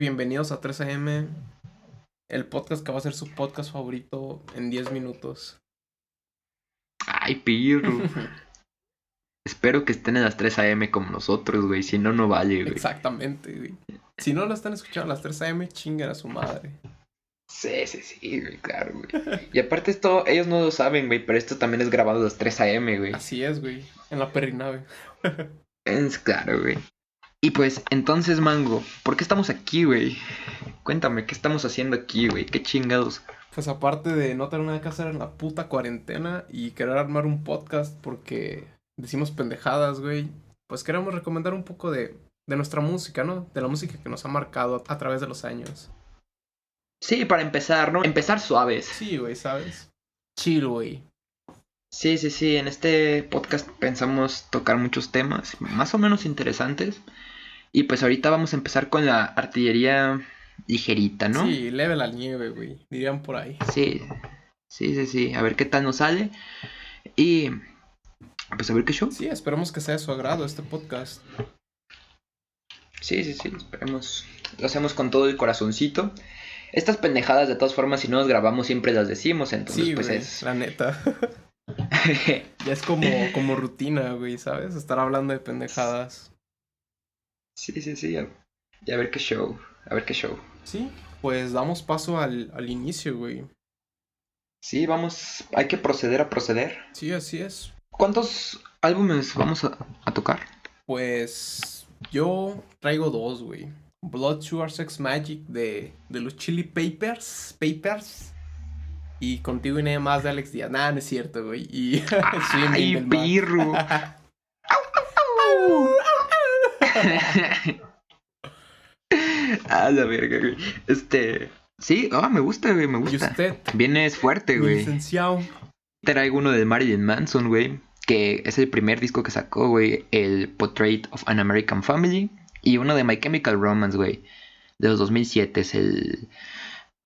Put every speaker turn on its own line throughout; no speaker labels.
Bienvenidos a 3AM, el podcast que va a ser su podcast favorito en 10 minutos.
Ay, pirro. Espero que estén en las 3 AM como nosotros, güey. Si no, no vale, güey.
Exactamente, güey. Si no lo están escuchando a las 3 AM, chingan a su madre.
Sí, sí, sí, güey, claro, güey. Y aparte esto, ellos no lo saben, güey, pero esto también es grabado a las 3 AM, güey.
Así es, güey. En la perrinave.
Es claro, güey. Y pues, entonces, Mango, ¿por qué estamos aquí, güey? Cuéntame, ¿qué estamos haciendo aquí, güey? ¿Qué chingados?
Pues aparte de no tener nada que hacer en la puta cuarentena y querer armar un podcast porque decimos pendejadas, güey, pues queremos recomendar un poco de, de nuestra música, ¿no? De la música que nos ha marcado a través de los años.
Sí, para empezar, ¿no? Empezar suaves.
Sí, güey, ¿sabes? Chill, güey.
Sí, sí, sí. En este podcast pensamos tocar muchos temas más o menos interesantes. Y pues ahorita vamos a empezar con la artillería ligerita, ¿no?
Sí, leve la nieve, güey. Dirían por ahí.
Sí, sí, sí, sí. A ver qué tal nos sale. Y pues a ver qué show.
Sí, esperemos que sea de su agrado este podcast.
Sí, sí, sí. Esperemos. Lo hacemos con todo el corazoncito. Estas pendejadas, de todas formas, si no nos grabamos, siempre las decimos. Entonces,
Sí,
pues
güey,
es.
la neta. ya es como, como rutina, güey, ¿sabes? Estar hablando de pendejadas.
Sí, sí, sí. Y a ver qué show. A ver qué show.
Sí, pues damos paso al, al inicio, güey.
Sí, vamos. Hay que proceder a proceder.
Sí, así es.
¿Cuántos álbumes vamos a, a tocar?
Pues yo traigo dos, güey. Blood Sugar Sex Magic de, de los Chili Papers. Papers. Y contigo y nada más de Alex Díaz. Nah, no es cierto, güey. Y
¡Ay, pirro! A la verga, güey. Este. Sí, ah, me gusta, güey, me
Y
gusta.
usted,
Vienes fuerte, güey.
licenciado.
Traigo uno de Marilyn Manson, güey. Que es el primer disco que sacó, güey. El Portrait of an American Family. Y uno de My Chemical Romance, güey. De los 2007. Es el.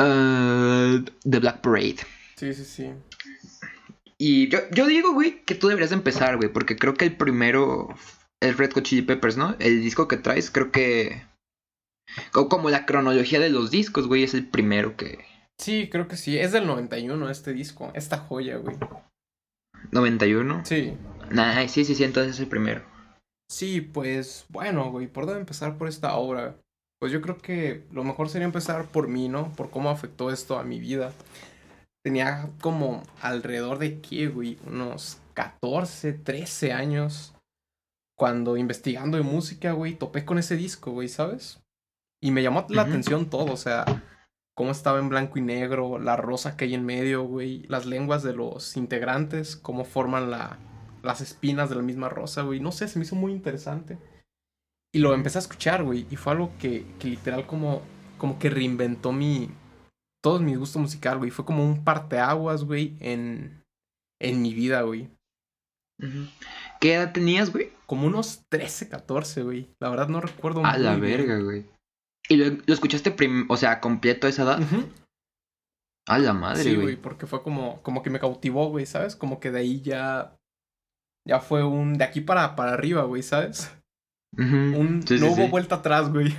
uh, The Black Parade.
Sí, sí, sí.
Y yo, yo digo, güey, que tú deberías de empezar, güey. Porque creo que el primero es Red Hot Chili Peppers, ¿no? El disco que traes, creo que. co- Como la cronología de los discos, güey, es el primero que.
Sí, creo que sí. Es del 91 este disco. Esta joya, güey.
91.
Sí.
Nah, sí, sí, sí, entonces es el primero.
Sí, pues bueno, güey, ¿por dónde empezar por esta obra? Pues yo creo que lo mejor sería empezar por mí, ¿no? Por cómo afectó esto a mi vida. Tenía como alrededor de qué, güey, unos 14, 13 años. Cuando investigando de música, güey, topé con ese disco, güey, ¿sabes? Y me llamó la
Ujú.
atención todo, o sea, cómo estaba en blanco y negro, la rosa que hay en medio, güey, las lenguas de los integrantes, cómo forman la, las espinas de la misma rosa, güey. No sé, se me hizo muy interesante. Y lo empecé a escuchar, güey. Y fue algo que, que literal como, como que reinventó mi... Todo mi gusto musical, güey. Fue como un parteaguas, güey, en, en mi vida, güey.
Ujú. ¿Qué edad tenías, güey?
Como unos 13, 14, güey. La verdad no recuerdo
A la
bien.
verga, güey. ¿Y lo, lo escuchaste, prim- o sea, completo a esa edad?
Ujú.
A la madre,
Sí, güey,
güey.
porque fue como, como que me cautivó, güey, ¿sabes? Como que de ahí ya... Ya fue un... De aquí para, para arriba, güey, ¿sabes? Un...
Sí, sí,
no hubo
sí.
vuelta atrás, güey.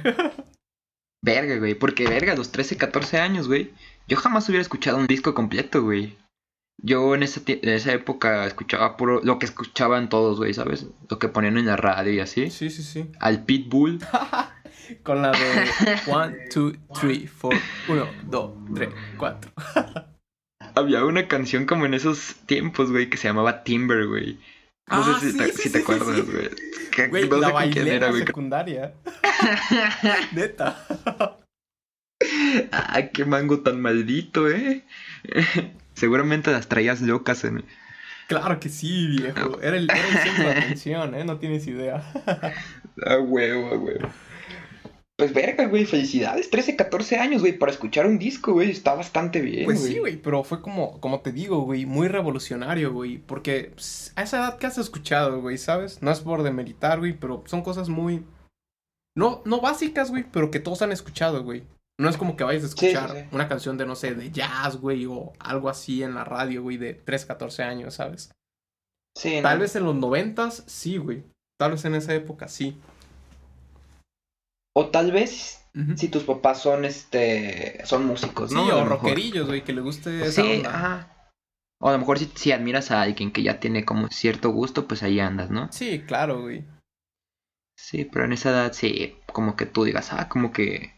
Verga, güey. Porque, verga, a los 13, 14 años, güey. Yo jamás hubiera escuchado un disco completo, güey. Yo en esa, en esa época escuchaba puro lo que escuchaban todos, güey, ¿sabes? Lo que ponían en la radio y así.
sí, sí, sí.
Al Pitbull.
Con la de 1, 2, 3, 4, 1, 2, 3, 4.
Había una canción como en esos tiempos, güey, que se llamaba Timber, güey. No
Ah,
sé si,
sí,
te,
sí,
si te
sí,
acuerdas, güey.
Güey,
no
la
sé con quién era,
la
güey.
secundaria. Neta.
Ay, qué mango tan maldito, eh. Seguramente las traías locas en...
Claro que sí, viejo. Era el, era el centro de atención, ¿eh? No tienes idea.
A huevo, a huevo. Pues verga, güey, felicidades. 13, 14 años, güey, para escuchar un disco, güey. Está bastante bien,
Pues sí, güey, pero fue como, como te digo, güey, muy revolucionario, güey. Porque pues, a esa edad que has escuchado, güey, ¿sabes? No es por demeritar, güey, pero son cosas muy... No, no básicas, güey, pero que todos han escuchado, güey. No es como que vayas a
Sí, sí,
escuchar
sí.
una canción de, no sé, de jazz, güey, o algo así en la radio, güey, de 3, 14 años, ¿sabes?
Sí,
Tal
¿no?
vez en los noventas, sí, güey. Tal vez en esa época, sí.
O tal vez si tus papás son este son músicos,
Sí,
¿no? Lo
o rockerillos, güey, que le guste esa
Sí,
onda.
ajá. O a lo mejor si, si admiras a alguien que ya tiene como cierto gusto, pues ahí andas, ¿no?
Sí, claro, güey.
Sí, pero en esa edad sí, como que tú digas, ah, como que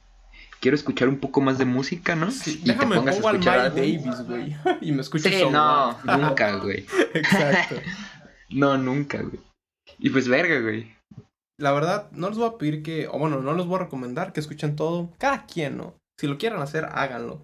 quiero escuchar un poco más de música, ¿no?
Sí,
Y te
déjame
pongas a
pongo al
escuchar
Miles
algo.
Davis, güey. y me escucho
Sí, no, nunca, güey.
Exacto.
No, nunca, güey. Y pues verga, güey.
La verdad, no les voy a pedir que, o bueno, no les voy a recomendar que escuchen todo. Cada quien, ¿no? Si lo quieren hacer, háganlo.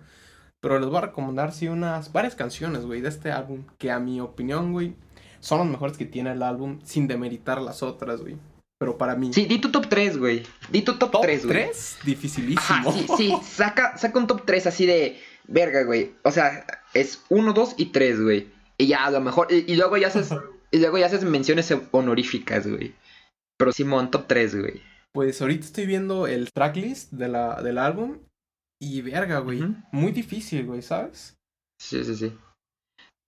Pero les voy a recomendar, sí, unas, varias canciones, güey, de este álbum. Que a mi opinión, güey, son las mejores que tiene el álbum, sin demeritar las otras, güey. Pero para mí,
Sí, di tu top 3, güey. Di tu top,
top
3, güey.
3, dificilísimo.
Ajá, sí, sí, saca, saca un top 3 así de verga, güey. O sea, es 1, 2 y 3, güey. Y ya, a lo mejor. Y, y luego ya haces. y luego ya haces menciones honoríficas, güey. Pero Simón, top 3, güey.
Pues ahorita estoy viendo el tracklist de la, del álbum. Y verga, güey. Muy difícil, güey, ¿sabes?
Sí, sí, sí.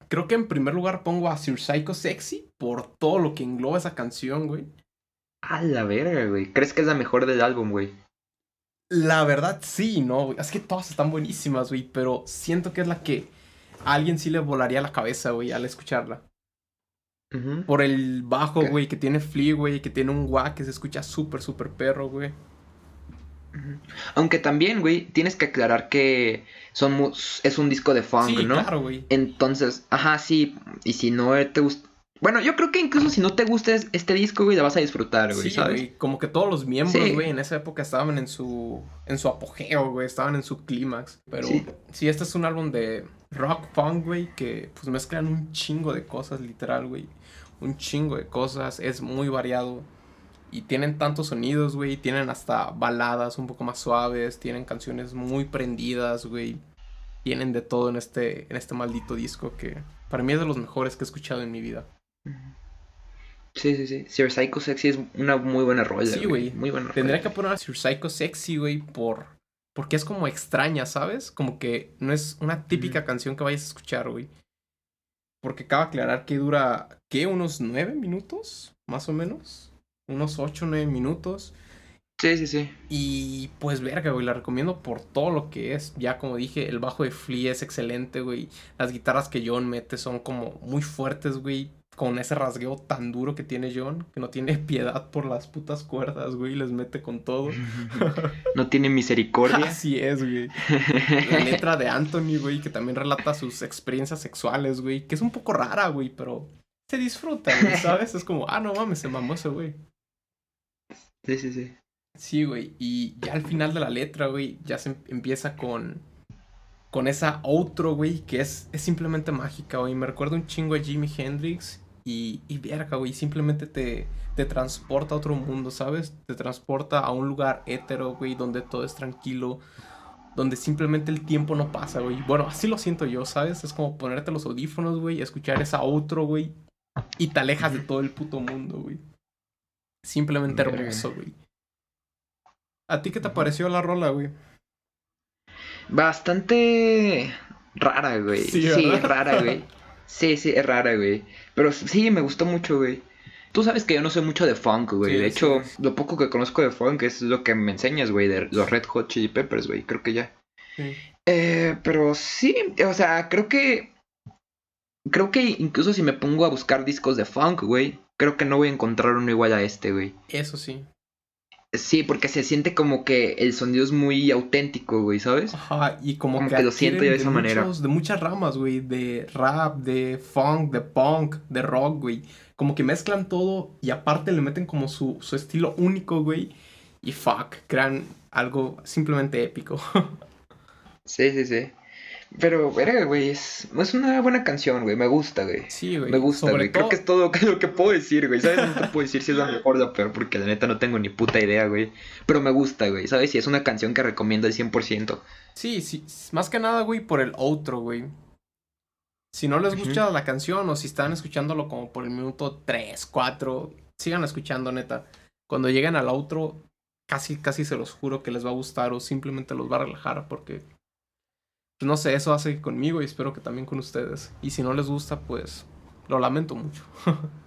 Creo que en primer lugar pongo a Sir Psycho Sexy por todo lo que engloba esa canción, güey.
A la verga, güey. ¿Crees que es la mejor del álbum, güey?
La verdad, sí, ¿no? güey? Es que todas están buenísimas, güey. Pero siento que es la que a alguien sí le volaría la cabeza, güey, al escucharla. Por el bajo, güey, que tiene flea, güey, que tiene un wah que se escucha súper, súper perro, güey.
Aunque también, güey, tienes que aclarar que son es un disco de funk,
Sí,
¿no?
claro, güey.
Entonces, ajá, sí. Y si no te gusta. Bueno, yo creo que incluso si no te gusta es- este disco, güey, la vas a disfrutar, güey,
Sí,
¿sabes?
güey, como que todos los miembros,
Sí.
güey, en esa época estaban en su en su apogeo, güey, estaban en su clímax. Pero
Sí.
sí. este es un álbum de rock punk, güey, que pues mezclan un chingo de cosas, literal, güey. Un chingo de cosas, es muy variado. Y tienen tantos sonidos, güey, tienen hasta baladas un poco más suaves, tienen canciones muy prendidas, güey. Tienen de todo en este en este maldito disco que para mí es de los mejores que he escuchado en mi vida.
Sí, sí, sí. Sir Psycho Sexy es una muy buena rola.
Sí, güey.
Muy buena
Tendría que poner a Sir Psycho Sexy, güey, por... Porque es como extraña, ¿sabes? Como que no es una típica canción que vayas a escuchar, güey. Porque cabe aclarar que dura, ¿qué? ¿Unos nueve minutos? Más o menos. Unos ocho, nueve minutos.
Sí, sí, sí.
Y pues verga, güey, la recomiendo por todo lo que es. Ya como dije, el bajo de Flea es excelente, güey. Las guitarras que John mete son como muy fuertes, güey. Con ese rasgueo tan duro que tiene John, que no tiene piedad por las putas cuerdas, güey. Les mete con todo.
No tiene misericordia.
Así es, güey. La letra de Anthony, güey, que también relata sus experiencias sexuales, güey. Que es un poco rara, güey, pero se disfruta, güey, ¿sabes? Es como, ah, no mames, se mamó ese, güey.
Sí, sí, sí.
Sí, güey. Y ya al final de la letra, güey, ya se em- empieza con. Con esa outro, güey, que es, es simplemente mágica, güey. Me recuerda un chingo a Jimi Hendrix. Y, y verga, güey, simplemente te, te transporta a otro mundo, ¿sabes? Te transporta a un lugar hétero, güey, donde todo es tranquilo. Donde simplemente el tiempo no pasa, güey. Bueno, así lo siento yo, ¿sabes? Es como ponerte los audífonos, güey, escuchar esa outro, güey. Y te alejas de todo el puto mundo, güey. Simplemente hermoso, güey. ¿A ti qué te pareció la rola, güey?
Bastante rara, güey.
Sí,
Sí, rara, güey. Sí, sí, es rara, güey. Pero sí, me gustó mucho, güey. Tú sabes que yo no soy mucho de funk, güey.
Sí,
de
sí.
hecho, lo poco que conozco de funk es lo que me enseñas, güey, de los Red Hot Chili Peppers, güey. Creo que ya.
Sí.
Eh, pero sí, o sea, creo que. Creo que incluso si me pongo a buscar discos de funk, güey, creo que no voy a encontrar uno igual a este, güey.
Eso sí.
Sí, porque se siente como que el sonido es muy auténtico, güey, ¿sabes?
Ajá, y como,
Como
que,
que lo siento yo de esa manera.
muchos- de muchas ramas, güey. De rap, de funk, de punk, de rock, güey. Como que mezclan todo y aparte le meten como su, su estilo único, güey. Y fuck, crean algo simplemente épico.
Sí, sí, sí. Pero, verga, güey, es, es una buena canción, güey, me gusta, güey.
Sí, güey.
Me gusta,
Sobre
güey. Creo que es todo lo que puedo decir, güey. ¿Sabes? No te puedo decir si es la mejor o la peor, porque la neta no tengo ni puta idea, güey. Pero me gusta, güey. ¿Sabes? Y es una canción que recomiendo al 100%.
Sí, sí, más que nada, güey, por el outro, güey. Si no les gusta la canción o si están escuchándolo como por el minuto 3, 4, sigan escuchando, neta. Cuando lleguen al outro, casi, casi se los juro que les va a gustar o simplemente los va a relajar porque, pues, no sé, eso hace conmigo y espero que también con ustedes. Y si no les gusta, pues, lo lamento mucho.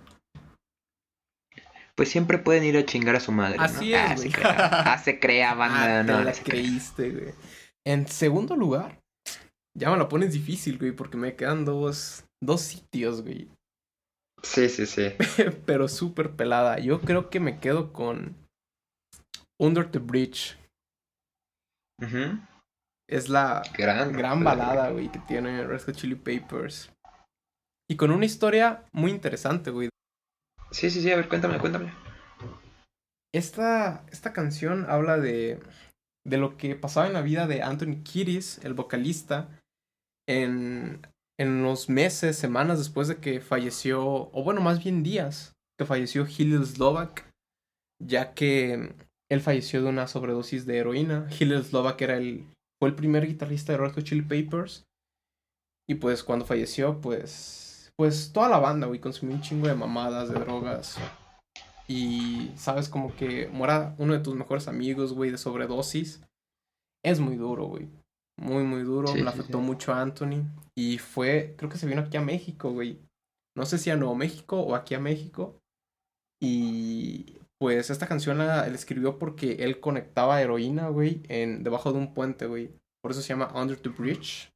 pues siempre pueden ir a chingar a su madre. ¿no?
Así
Ah,
es,
se
güey.
crea. Ah, se crea, banda.
Ah, te
no,
la
crea.
creíste, güey. En segundo lugar, ya me la pones difícil, güey, porque me quedan dos, dos sitios, güey.
Sí, sí, sí.
Pero súper pelada. Yo creo que me quedo con Under the Bridge.
Ujú.
Es la
Gran,
gran balada, güey, que tiene Red Hot Chili Papers. Y con una historia muy interesante, güey.
Sí, sí, sí, a ver, cuéntame, cuéntame.
Esta, esta canción habla de, de lo que pasaba en la vida de Anthony Kiedis, el vocalista, en, en los meses, semanas después de que falleció, o bueno, más bien días, que falleció Hillel Slovak, ya que él falleció de una sobredosis de heroína. Hillel Slovak era el, fue el primer guitarrista de Red Hot Chili Papers. Y pues cuando falleció, pues, pues toda la banda, güey, consumió un chingo de mamadas, de drogas. Y, ¿sabes? Como que muera uno de tus mejores amigos, güey, de sobredosis. Es muy duro, güey. Muy, muy duro.
Sí,
afectó
sí.
mucho a Anthony. Y fue, creo que se vino aquí a México, güey. No sé si a Nuevo México o aquí a México. Y pues esta canción la, la escribió porque él conectaba heroína, güey, en, debajo de un puente, güey. Por eso se llama Under the Bridge.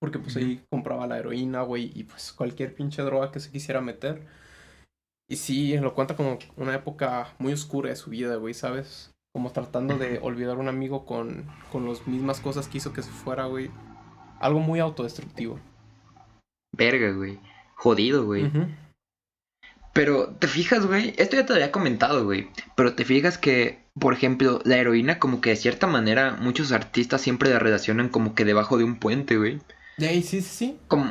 Porque pues ahí compraba la heroína, güey, y pues cualquier pinche droga que se quisiera meter. Y sí, lo cuenta como una época muy oscura de su vida, güey, ¿sabes? Como tratando de olvidar a un amigo con, con las mismas cosas que hizo que se fuera, güey. Algo muy autodestructivo.
Verga, güey. Jodido, güey. Pero, ¿te fijas, güey? Esto ya te había comentado, güey. Pero te fijas que, por ejemplo, la heroína, como que de cierta manera, muchos artistas siempre la relacionan como que debajo de un puente, güey.
De ahí, sí, sí, sí.
Como...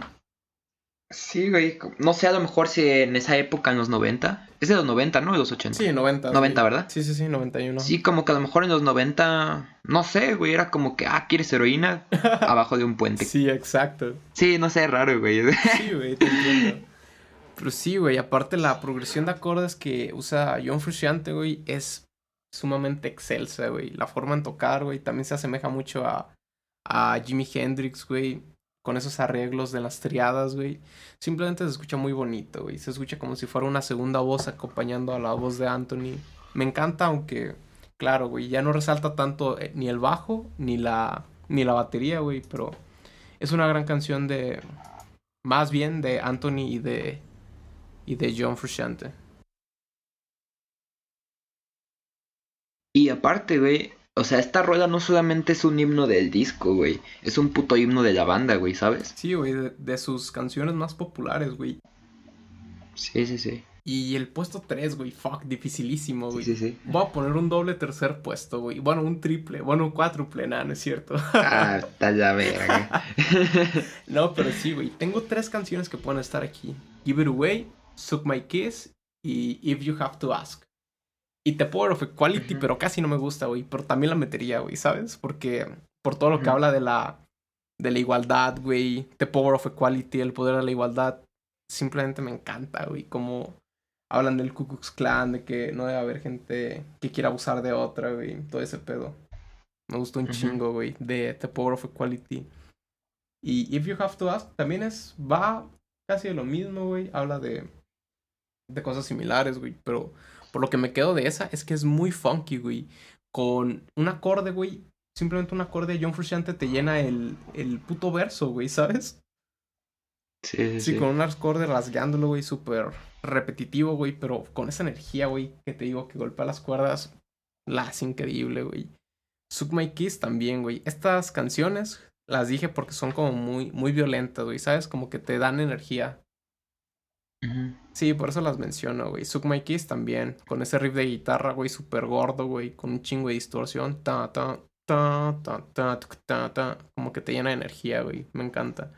Sí, güey. No sé, a lo mejor si en esa época, en los 90. Es de los 90, ¿no? De los 80.
Sí, 90.
90,
güey.
¿verdad?
Sí, sí, sí, 91.
Sí, como que a lo mejor en los 90, no sé, güey, era como que, ah, ¿quieres heroína? Abajo de un puente. Sí,
Sí, exacto.
no sé, raro, güey.
Sí, güey, te entiendo. Pero sí, güey, aparte la progresión de acordes que usa John Frusciante, güey, es sumamente excelsa, güey. La forma en tocar, güey, también se asemeja mucho a, a Jimi Hendrix, güey, con esos arreglos de las triadas, güey. Simplemente se escucha muy bonito, güey. Se escucha como si fuera una segunda voz acompañando a la voz de Anthony. Me encanta, aunque, claro, güey, ya no resalta tanto eh, ni el bajo ni la, ni la batería, güey, pero es una gran canción de, más bien de Anthony y de y de John Frusciante.
Y aparte, güey, o sea, esta rola no solamente es un himno del disco, güey. Es un puto himno de la banda, güey, ¿sabes?
Sí, güey, de, de sus canciones más populares, güey.
Sí, sí, sí.
Y el puesto 3, güey, fuck, dificilísimo,
Sí,
güey.
sí, sí.
Voy a poner un doble tercer puesto, güey. Bueno, un triple, bueno, un cuádruple, nada, no es cierto.
Ah, está la verga.
no, pero sí, güey. Tengo tres canciones que pueden estar aquí. Give It Away, Suck My Kiss y If You Have to Ask. Y The Power of Equality, pero casi no me gusta, güey. Pero también la metería, güey, ¿sabes? Porque por todo lo que habla de la, de la igualdad, güey. The Power of Equality, el poder de la igualdad. Simplemente me encanta, güey. Como hablan del Ku Klux Klan, de que no debe haber gente que quiera abusar de otra, güey. Todo ese pedo. Me gustó un chingo, güey. De The Power of Equality. Y If You Have to Ask también es. Va casi de lo mismo, güey. Habla de. De cosas similares, güey. Pero por lo que me quedo de esa es que es muy funky, güey. Con un acorde, güey. Simplemente un acorde de John Frusciante te llena el, el puto verso, güey, ¿sabes?
Sí, sí,
Sí, con un acorde rasgándolo, güey, súper repetitivo, güey, pero con esa energía, güey, que te digo que golpea las cuerdas, la hace increíble, güey. Suck My Kiss también, güey. Estas canciones las dije porque son como muy, muy violentas, güey, ¿sabes? Como que te dan energía. Sí, por eso las menciono, güey. Suck My Kiss también, con ese riff de guitarra, güey, súper gordo, güey, con un chingo de distorsión. Ta, ta, ta, ta, ta, ta, ta. Como que te llena de energía, güey. Me encanta.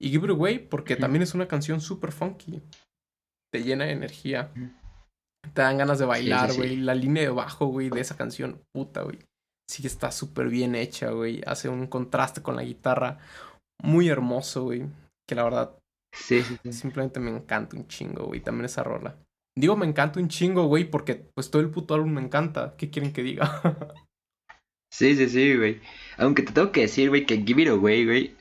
Y Give It Away, porque también es una canción súper funky. Te llena de energía. Te dan ganas de bailar,
sí,
güey.
sí.
La línea de bajo, güey, de esa canción, puta, güey. Sí que está súper bien hecha, güey. Hace un contraste con la guitarra muy hermoso, güey. Que la verdad
Sí, sí, sí.
Simplemente me encanta un chingo, güey. También esa rola. Digo me encanta un chingo, güey, porque pues todo el puto álbum me encanta. ¿Qué quieren que diga?
Sí, sí, sí, güey. Aunque te tengo que decir, güey, que Give It Away, güey.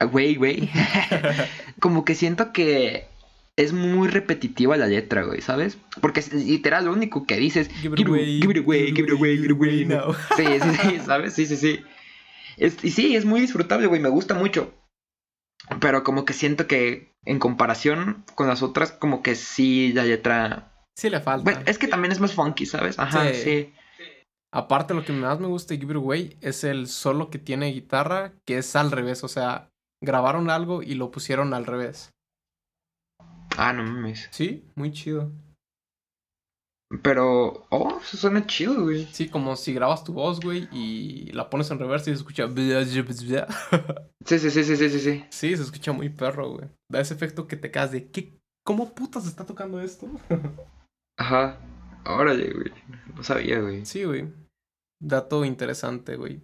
Away, güey. Como que siento que es muy repetitiva la letra, güey, ¿sabes? Porque es literal lo único que dices,
Give it
give,
away,
give it away, give it away, give it away.
now.
Sí, sí, sí, ¿sabes? Sí, sí, sí. Es- y sí, es muy disfrutable, güey, me gusta mucho. Pero como que siento que en comparación con las otras, como que sí la letra...
Sí le falta.
Bueno, es que también es más funky, ¿sabes? Ajá,
Sí.
sí.
Aparte, lo que más me gusta de Give It Away es el solo que tiene guitarra, que es al revés. O sea, grabaron algo y lo pusieron al revés.
Ah, no mames.
Sí, muy chido.
Pero, oh, eso suena chido, güey.
Sí, como si grabas tu voz, güey, y la pones en reversa y se escucha.
Sí, sí, sí, sí, sí, sí, sí.
Sí, se escucha muy perro, güey. Da ese efecto que te quedas de. ¿qué? ¿Cómo putas está tocando esto?
Ajá. Órale, güey. No sabía, güey.
Sí, güey. Dato interesante, güey.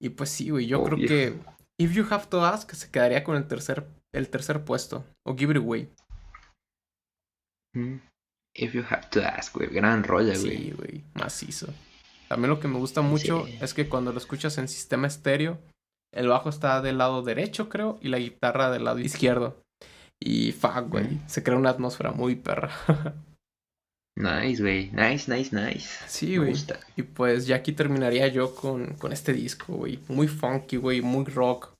Y pues sí, güey. Yo
Oh,
creo que If You Have to Ask se quedaría con el tercer, el tercer puesto. O Give It Away.
Mm. If you have to ask, güey. Gran rolla, güey.
Sí, güey. Macizo. También lo que me gusta mucho
Sí.
es que cuando lo escuchas en sistema estéreo, el bajo está del lado derecho, creo, y la guitarra del lado izquierdo. Y fuck, güey.
Mm.
Se crea una atmósfera muy perra.
Nice, güey. Nice, nice, nice.
sí, güey. Y pues ya aquí terminaría yo con, con este disco, güey. Muy funky, güey. Muy rock.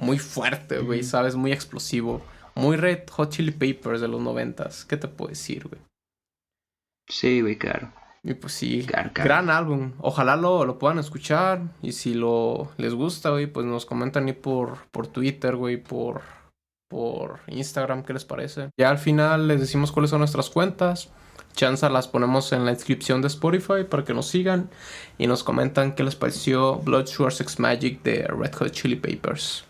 Muy fuerte, güey. ¿Sabes? Muy explosivo. Muy Red Hot Chili Papers de los noventas. ¿Qué te puedo decir, güey?
Sí, güey, claro.
Y pues sí. Gran álbum. Ojalá lo, lo puedan escuchar. Y si lo les gusta, güey, pues nos comentan ahí por, por Twitter, güey, por, por Instagram, ¿qué les parece? Ya al final les decimos cuáles son nuestras cuentas. Chanza las ponemos en la descripción de Spotify para que nos sigan. Y nos comentan qué les pareció Blood Sugar Sex Magic de Red Hot Chili Papers.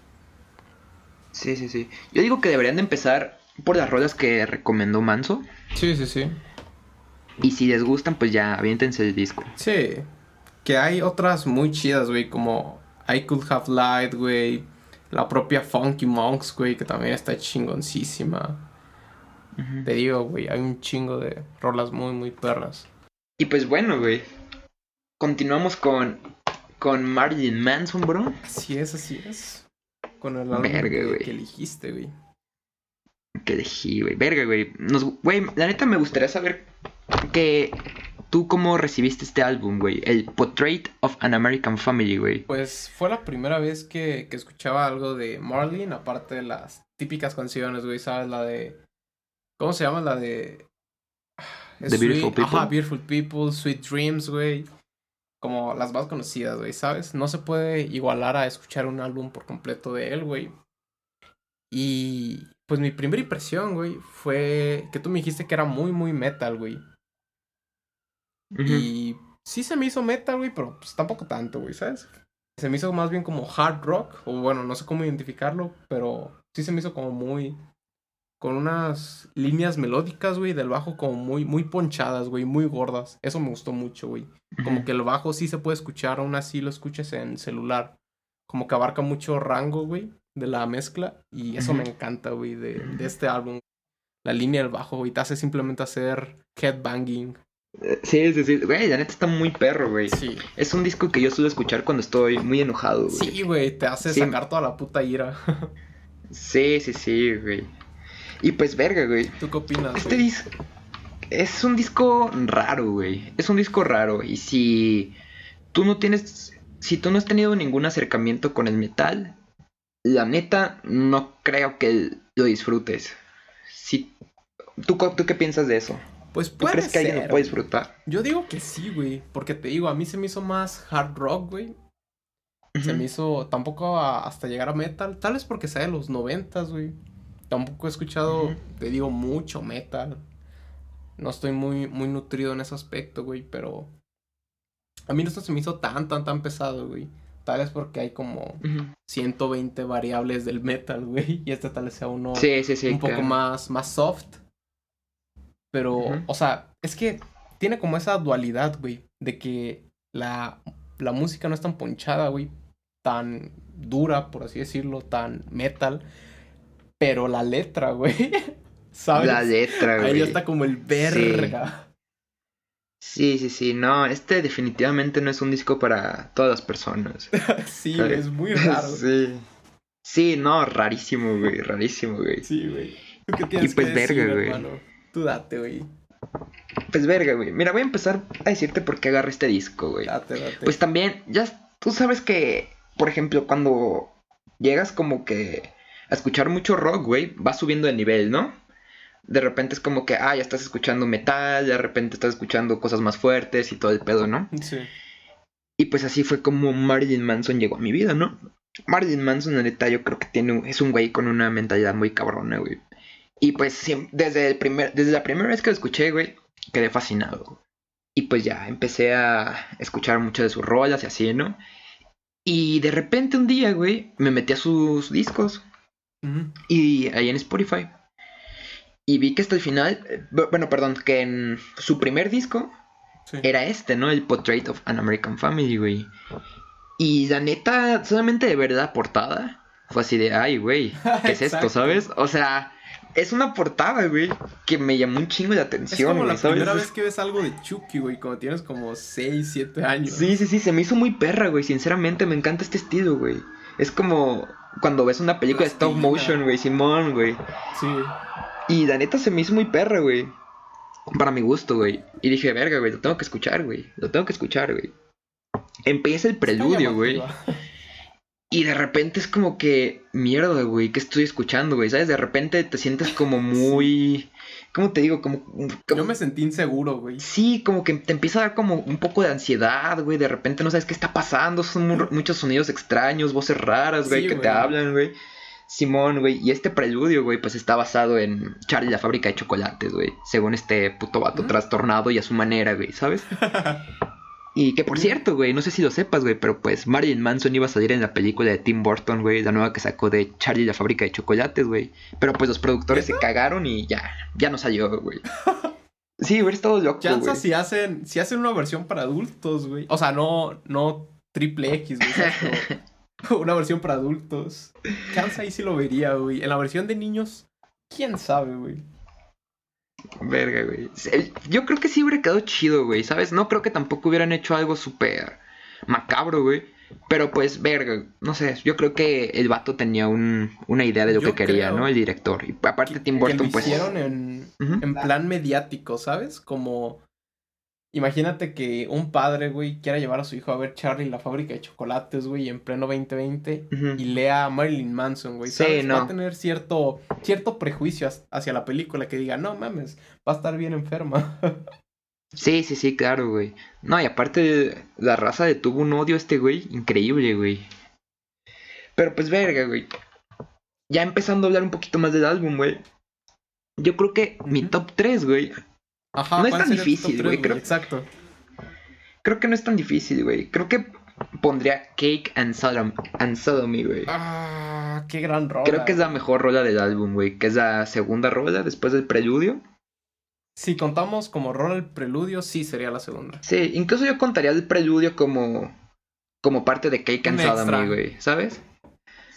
Sí, sí, sí. Yo digo que deberían de empezar por las rolas que recomendó Manso.
Sí, sí, sí.
Y si les gustan, pues ya, aviéntense el disco.
Sí. Que hay otras muy chidas, güey, como I Could Have Lied, güey. La propia Funky Monks, güey, que también está chingoncísima. Te digo, güey, hay un chingo de rolas muy, muy perras.
Y pues bueno, güey. Continuamos con, con Marilyn Manson, bro.
Así es, así es. Con el álbum
Verga,
que,
güey.
que elegiste, güey.
Que elegí, güey. Verga, güey. Nos, güey, la neta me gustaría saber que tú cómo recibiste este álbum, güey. El Portrait of an American Family, güey.
Pues fue la primera vez que, que escuchaba algo de Marlene, aparte de las típicas canciones, güey, ¿sabes? La de... ¿Cómo se llama? La de...
The Beautiful People.
Ajá, Beautiful People, Sweet Dreams, güey. Como las más conocidas, güey, ¿sabes? No se puede igualar a escuchar un álbum por completo de él, güey. Y pues mi primera impresión, güey, fue que tú me dijiste que era muy, muy metal, güey. Y sí se me hizo metal, güey, pero pues tampoco tanto, güey, ¿sabes? Se me hizo más bien como hard rock, o bueno, no sé cómo identificarlo, pero sí se me hizo como muy... Con unas líneas melódicas, güey, del bajo como muy, muy ponchadas, güey, muy gordas. Eso me gustó mucho, güey. Como que el bajo sí se puede escuchar, aún así lo escuches en celular. Como que abarca mucho rango, güey, de la mezcla. Y eso me encanta, güey, de, de este álbum. La línea del bajo, güey, te hace simplemente hacer headbanging.
Sí, sí, sí. Güey, la neta está muy perro, güey.
Sí.
Es un disco que yo suelo escuchar cuando estoy muy enojado, güey.
Sí, güey, te hace
Sí.
sacar toda la puta ira.
Sí, sí, sí, güey. Y pues, verga, güey.
¿Tú qué opinas?
Este disco es un disco raro, güey. Es un disco raro. Y si tú no tienes, si tú no has tenido ningún acercamiento con el metal, la neta no creo que lo disfrutes. Si tú, tú qué piensas de eso?
Pues
¿Tú
puede
crees que alguien
ser,
lo puede disfrutar?
Yo digo que sí, güey. Porque te digo, a mí se me hizo más hard rock, güey. Se me hizo tampoco a- hasta llegar a metal. Tal vez porque sea de los noventas, güey. Tampoco he escuchado, te digo, mucho metal. No estoy muy, muy nutrido en ese aspecto, güey. Pero a mí esto se me hizo tan, tan, tan pesado, güey. Tal vez porque hay como
Ujú.
120 variables del metal, güey. Y este tal vez sea uno
Sí, sí, sí.
un poco más, más soft. Pero, o sea, es que tiene como esa dualidad, güey, de que la, la música no es tan ponchada, güey, tan dura, por así decirlo, tan metal, pero la letra, güey, ¿sabes?
La letra, güey.
Ahí está como el verga.
Sí, sí, sí. No, este definitivamente no es un disco para todas las personas.
Sí,
¿sabes?
es muy raro.
Sí. Sí, no, rarísimo, güey, rarísimo, güey.
Sí, güey. ¿Tú qué tienes
Y pues,
que decir,
verga, güey.
Tú date, güey.
Pues verga, güey. Mira, voy a empezar a decirte por qué agarré este disco, güey.
Date, date.
Pues también, ya tú sabes que, por ejemplo, cuando llegas como que a escuchar mucho rock, güey, vas subiendo de nivel, ¿no? De repente es como que, ah, ya estás escuchando metal, de repente estás escuchando cosas más fuertes y todo el pedo, ¿no?
Sí.
Y pues así fue como Marilyn Manson llegó a mi vida, ¿no? Marilyn Manson, la neta, yo creo que tiene un- es un güey con una mentalidad muy cabrona, güey. Y pues desde, el primer, desde la primera vez que lo escuché, güey, quedé fascinado. Y pues ya, empecé a escuchar muchas de sus rolas y así, ¿no? Y de repente un día, güey, me metí a sus discos
Ujú.
y ahí en Spotify. Y vi que hasta el final, bu- bueno, perdón, que en su primer disco
Sí.
era este, ¿no? El Portrait of an American Family, güey. Y la neta, solamente de ver la portada, fue así de, ay, güey, ¿qué es esto, sabes? O sea, es una portada, güey, que me llamó un chingo de
Es
atención,
como
güey,
la
¿sabes?
primera vez que ves algo de Chucky, güey, cuando tienes como 6, 7 años.
Sí, sí, sí, se me hizo muy perra, güey, sinceramente, me encanta este estilo, güey. Es como cuando ves una película de stop motion, güey, Simón, güey.
Sí.
Y la neta se me hizo muy perra, güey. Para mi gusto, güey. Y dije, verga, güey, lo tengo que escuchar, güey. Lo tengo que escuchar, güey. Empieza el preludio, güey. Y de repente es como que, mierda, güey, ¿qué estoy escuchando, güey? ¿Sabes? De repente te sientes como muy... ¿Cómo te digo? Como... como-
Yo me sentí inseguro, güey.
Sí, como que te empieza a dar como un poco de ansiedad, güey. De repente no sabes qué está pasando. Son mu- muchos sonidos extraños, voces raras, güey,
Sí,
que te hablan, güey. Simón, güey. Y este preludio, güey, pues está basado en Charlie la fábrica de chocolates, güey. Según este puto vato
Mm.
trastornado y a su manera, güey, ¿sabes? Y que por cierto, güey, no sé si lo sepas, güey, pero pues Marilyn Manson iba a salir en la película de Tim Burton, güey, la nueva que sacó de Charlie la fábrica de chocolates, güey. Pero pues los productores se cagaron y ya, ya no salió, güey. Sí, hubiera estado loco,
Chanza
güey.
si hacen, si hacen una versión para adultos, güey. O sea, no, no triple X, güey. una versión para adultos. Chanza ahí sí lo vería, güey. En la versión de niños, quién sabe, güey.
Verga, güey. Yo creo que sí hubiera quedado chido, güey, ¿sabes? No creo que tampoco hubieran hecho algo súper macabro, güey. Pero pues, verga, no sé, yo creo que el vato tenía un, una idea de lo
Yo
que quería, ¿no? El director. Y aparte Tim
que
Burton,
lo
pues...
hicieron en plan mediático, ¿sabes? Como. Imagínate que un padre, güey, quiera llevar a su hijo a ver Charlie la fábrica de chocolates, güey, en pleno 2020
Ujú.
y lea a Marilyn Manson, güey.
Sí,
¿sabes? Va
no.
a tener cierto, cierto prejuicio hacia la película que diga, no mames, va a estar bien enferma.
Sí, sí, sí, claro, güey. No, y aparte la raza le tuvo un odio a este güey, increíble, güey. Pero pues verga, güey. Ya empezando a hablar un poquito más del álbum, güey. Yo creo que mi top 3, güey.
Ajá,
No es
¿cuál
tan difícil, güey, creo.
Exacto.
Creo que no es tan difícil, güey. Creo que pondría Cake and, Sodom and Sodomy, güey.
Ah, qué gran rola.
Creo que es la mejor rola del álbum, güey. Que es la segunda rola después del preludio.
Si contamos como rola el preludio, sí sería la segunda.
Sí, incluso yo contaría el preludio como, como parte de Cake and. Sodomy, güey. ¿Sabes?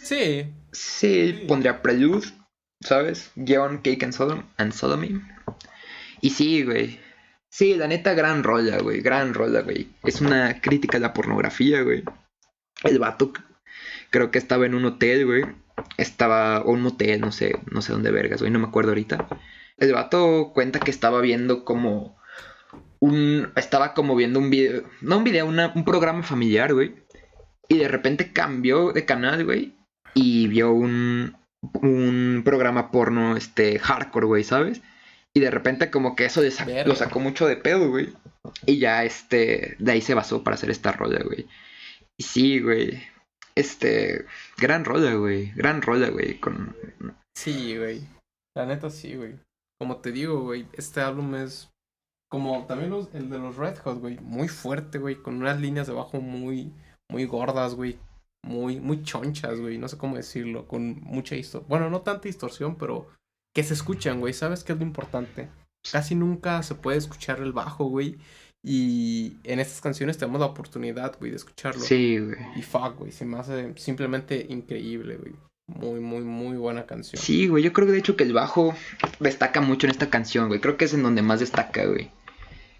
Sí,
Sí,
Sí.
pondría Prelude, ¿sabes? Guión Cake and, Sodom, and Sodomy. Y sí, güey. Sí, la neta, gran rola, güey. Gran rola, güey. Es una crítica a la pornografía, güey. El vato creo que estaba en un hotel, güey. Estaba, o un motel, no sé, no sé dónde vergas, güey, no me acuerdo ahorita. El vato cuenta que estaba viendo como un, estaba como viendo un video, no un video, una- un programa familiar, güey. Y de repente cambió de canal, güey. Y vio un, un programa porno, este, hardcore, güey, ¿sabes? Y de repente como que eso le sa-
Verga.
lo sacó mucho de pedo, güey. Y ya, este, de ahí se basó para hacer esta rola, güey. Y sí, güey. Este, gran rola, güey. Gran rola, güey. Con...
sí, güey. La neta sí, güey. Como te digo, güey, este álbum es como también los- el de los Red Hot, güey, muy fuerte, güey, con unas líneas de bajo muy, muy gordas, güey, muy, muy chonchas, güey, no sé cómo decirlo, con mucha distorsión, bueno, no tanta distorsión, pero que se escuchan, güey, ¿sabes qué es lo importante? Casi nunca se puede escuchar el bajo, güey, y en estas canciones tenemos la oportunidad, güey, de escucharlo.
Sí, güey.
Y fuck, güey, se me hace simplemente increíble, güey. Muy, muy, muy buena canción.
Sí, güey. Yo creo que de hecho que el bajo destaca mucho en esta canción, güey. Creo que es en donde más destaca, güey.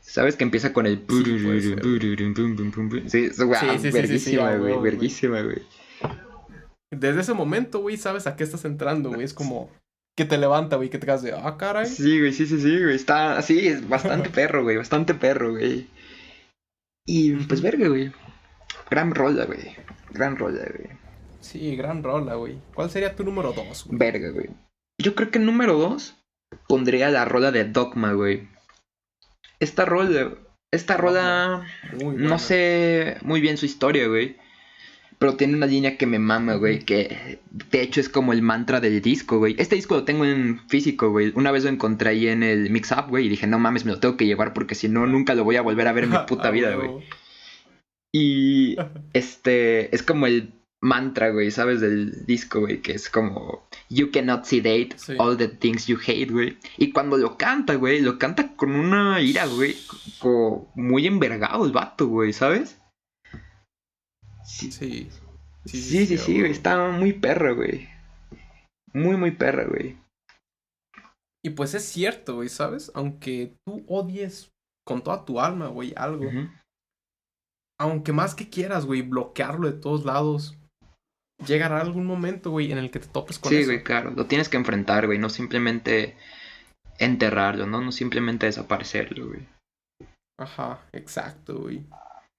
¿Sabes que empieza con el... Sí, güey, verguísima, güey. Verguísima, güey.
Desde ese momento, güey, sabes a qué estás entrando, güey. Es como, que te levanta, güey, que te quedas de, ah, caray.
Sí, güey, sí, sí, sí, güey. Está así, es bastante perro, güey, bastante perro, güey. Y pues verga, güey. Gran rola, güey. Gran rola, güey.
Sí, gran rola, güey. ¿Cuál sería tu número dos, güey?
Verga, güey. Yo creo que número dos pondría la rola de Dogma, güey. Esta rola, esta rola, no sé muy bien su historia, güey. Pero tiene una línea que me mama, güey, que de hecho es como el mantra del disco, güey. Este disco lo tengo en físico, güey. Una vez lo encontré ahí en el Mix Up, güey, y dije, no mames, me lo tengo que llevar porque si no, nunca lo voy a volver a ver en mi puta vida, güey. Y este es como el mantra, güey, ¿sabes? Del disco, güey, que es como You cannot sedate
Sí.
all the things you hate, güey. Y cuando lo canta, güey, lo canta con una ira, güey, como muy envergado el vato, güey, ¿sabes? Sí,
Sí.
sí, sí, sí, güey, está muy perra, güey. Muy, muy perra, güey.
Y pues es cierto, güey, ¿sabes? Aunque tú odies con toda tu alma, güey, algo. Aunque más que quieras, güey, bloquearlo de todos lados. Llegará algún momento, güey, en el que te topes con
Sí,
eso.
güey, claro, lo tienes que enfrentar, güey, no simplemente enterrarlo, ¿no? No simplemente desaparecerlo, güey.
Ajá, exacto, güey.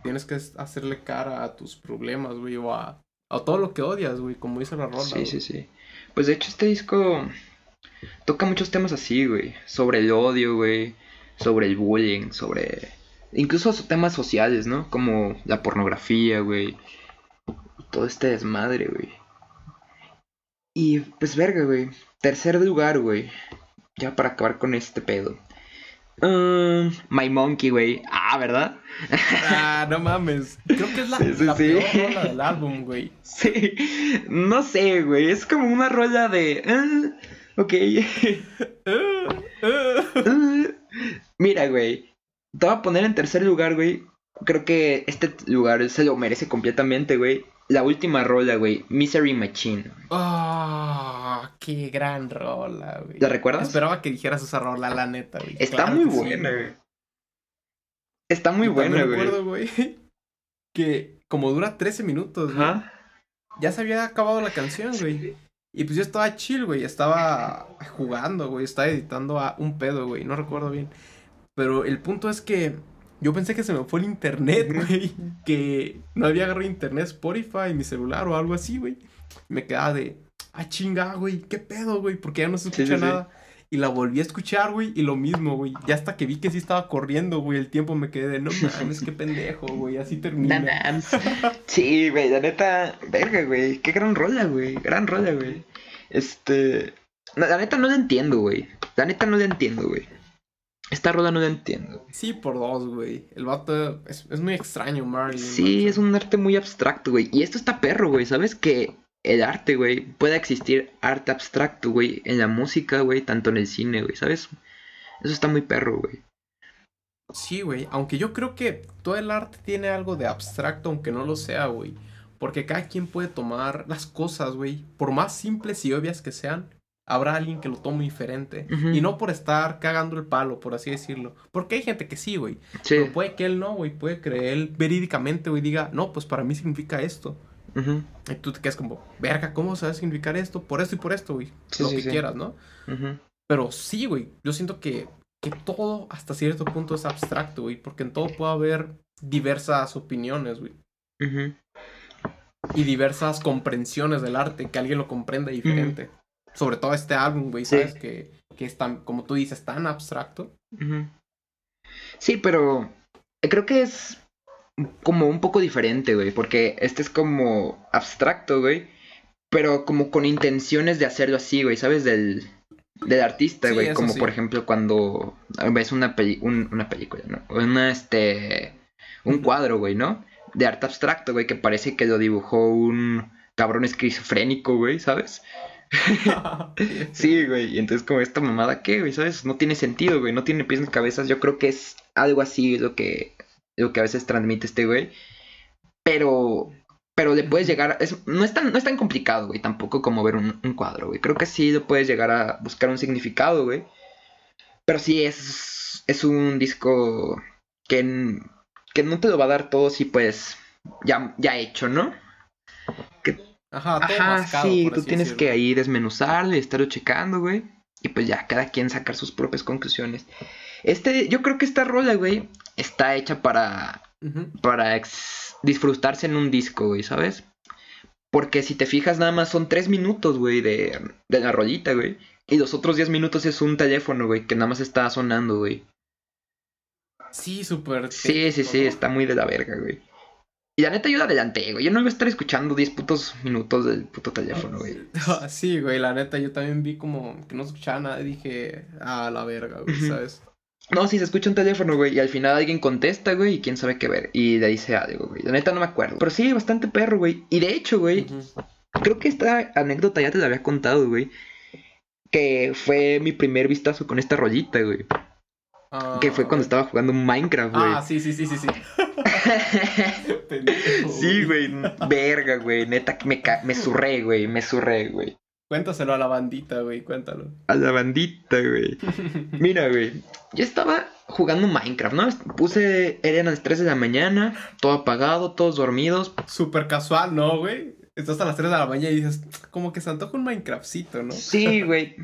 Tienes que hacerle cara a tus problemas, güey, o a, a todo lo que odias, güey, como dice la rola.
Sí, sí, sí. Pues de hecho este disco toca muchos temas así, güey. Sobre el odio, güey. Sobre el bullying, sobre... Incluso so- temas sociales, ¿no? Como la pornografía, güey. Todo este desmadre, güey. Y pues verga, güey. Tercer lugar, güey. Ya para acabar con este pedo. Um, My Monkey, güey. Ah, ¿verdad?
Ah, no mames. Creo que es la,
Sí, sí,
la
sí.
peor rola del álbum, güey.
Sí. No sé, güey. Es como una rola de... ah, ok. Uh, Mira, güey. Te voy a poner en tercer lugar, güey. Creo que este lugar se lo merece completamente, güey. La última rola, güey. Misery Machine.
Ah, qué gran rola, güey.
¿La recuerdas?
Esperaba que dijeras esa rola, la neta, güey.
Está
Claro
muy
sí,
buena, güey. Está muy
Yo
buena, güey.
recuerdo, güey, que como dura 13 minutos, güey, ya se había acabado la canción, güey. Y pues yo estaba chill, güey, estaba jugando, güey, estaba editando a un pedo, güey, no recuerdo bien. Pero el punto es que yo pensé que se me fue el internet, güey, que no había agarrado internet Spotify, mi celular o algo así, güey. Me quedaba de, ah, chinga, güey, qué pedo, güey, porque ya no se escucha
sí, sí.
nada. Y la volví a escuchar, güey, y lo mismo, güey. Ya hasta que vi que sí estaba corriendo, güey, el tiempo me quedé de, no mames, qué pendejo, güey, así termina.
Sí, güey, la neta, verga, güey. Qué gran rola, güey. Gran rola, güey. Este. La neta no la entiendo, güey. La neta no la entiendo, güey. Esta rola no la entiendo.
Sí, por dos, güey. El vato es, es muy extraño, Marilyn.
Sí, es un arte muy abstracto, güey. Y esto está perro, güey. ¿Sabes que el arte, güey, puede existir arte abstracto, güey, en la música, güey, tanto en el cine, güey, ¿sabes? Eso está muy perro, güey.
Sí, güey. Aunque yo creo que todo el arte tiene algo de abstracto, aunque no lo sea, güey. Porque cada quien puede tomar las cosas, güey. Por más simples y obvias que sean, habrá alguien que lo tome diferente. Y no por estar cagando el palo, por así decirlo. Porque hay gente que sí, güey.
Sí.
Pero puede que él no, güey. Puede que él verídicamente, güey, diga, no, pues para mí significa esto. Y tú te quedas como, verga, ¿cómo sabes significar esto? Por esto y por esto, güey.
Sí,
lo
sí,
que quieras, ¿no? Pero sí, güey. Yo siento que, que todo hasta cierto punto es abstracto, güey. Porque en todo puede haber diversas opiniones, güey. Y diversas comprensiones del arte, que alguien lo comprenda diferente. Sobre todo este álbum, güey,
Sí.
¿sabes? Que, que es tan, como tú dices, tan abstracto.
Sí, pero creo que es como un poco diferente, güey, porque este es como abstracto, güey, pero como con intenciones de hacerlo así, güey, ¿sabes? Del, del artista,
Sí,
güey, como
sí.
por ejemplo cuando ves una, peli- un- una película, ¿no? Una, este, un cuadro, güey, ¿no? De arte abstracto, güey, que parece que lo dibujó un cabrón esquizofrénico, güey, ¿sabes? Sí, güey, y entonces como esta mamada, ¿qué, güey? ¿Sabes? No tiene sentido, güey, no tiene pies ni cabezas. Yo creo que es algo así lo que, lo que a veces transmite este güey. Pero, pero le puedes llegar, es, no, es tan, no es tan complicado, güey, tampoco como ver un, un cuadro, güey. Creo que sí lo puedes llegar a buscar un significado, güey. Pero sí es, es un disco que, que no te lo va a dar todo si pues ya, ya hecho, ¿no?
Ajá, todo
Ajá,
mascado,
sí, tú tienes
decirlo.
que ahí desmenuzarlo y estarlo checando, güey. Y pues ya, cada quien sacar sus propias conclusiones. Este, yo creo que esta rola, güey, está hecha para, para ex- disfrutarse en un disco, güey, ¿sabes? Porque si te fijas, nada más son tres minutos, güey, de, de la rolita, güey. Y los otros 10 minutos es un teléfono, güey, que nada más está sonando, güey.
Sí, súper.
Sí, sí, sí, está muy de la verga, güey. Y la neta yo la adelanté, güey. Yo no iba a estar escuchando 10 putos minutos del puto teléfono, güey.
Sí, güey, la neta, yo también vi como que no escuchaba nada y dije, ah, la verga, güey. ¿sabes?
No, sí, se escucha un teléfono, güey, y al final alguien contesta, güey, y quién sabe qué ver. Y le dice algo, güey. La neta no me acuerdo. Pero sí, bastante perro, güey. Y de hecho, güey, creo que esta anécdota ya te la había contado, güey. Que fue mi primer vistazo con esta rollita, güey.
Ah,
Que fue cuando estaba jugando Minecraft, güey.
Ah, sí, sí, sí, sí, sí.
Sí, güey. Verga, güey. Neta, que me, ca- me surré, güey. Me surré, güey.
Cuéntaselo a la bandita, güey, cuéntalo.
A la bandita, güey. Mira, güey. Yo estaba jugando Minecraft, ¿no? Puse. Eran las 3 de la mañana. Todo apagado, todos dormidos.
Súper casual, ¿no, güey? Estás a las 3 de la mañana y dices, como que se antoja un Minecraftcito, ¿no?
Sí, güey.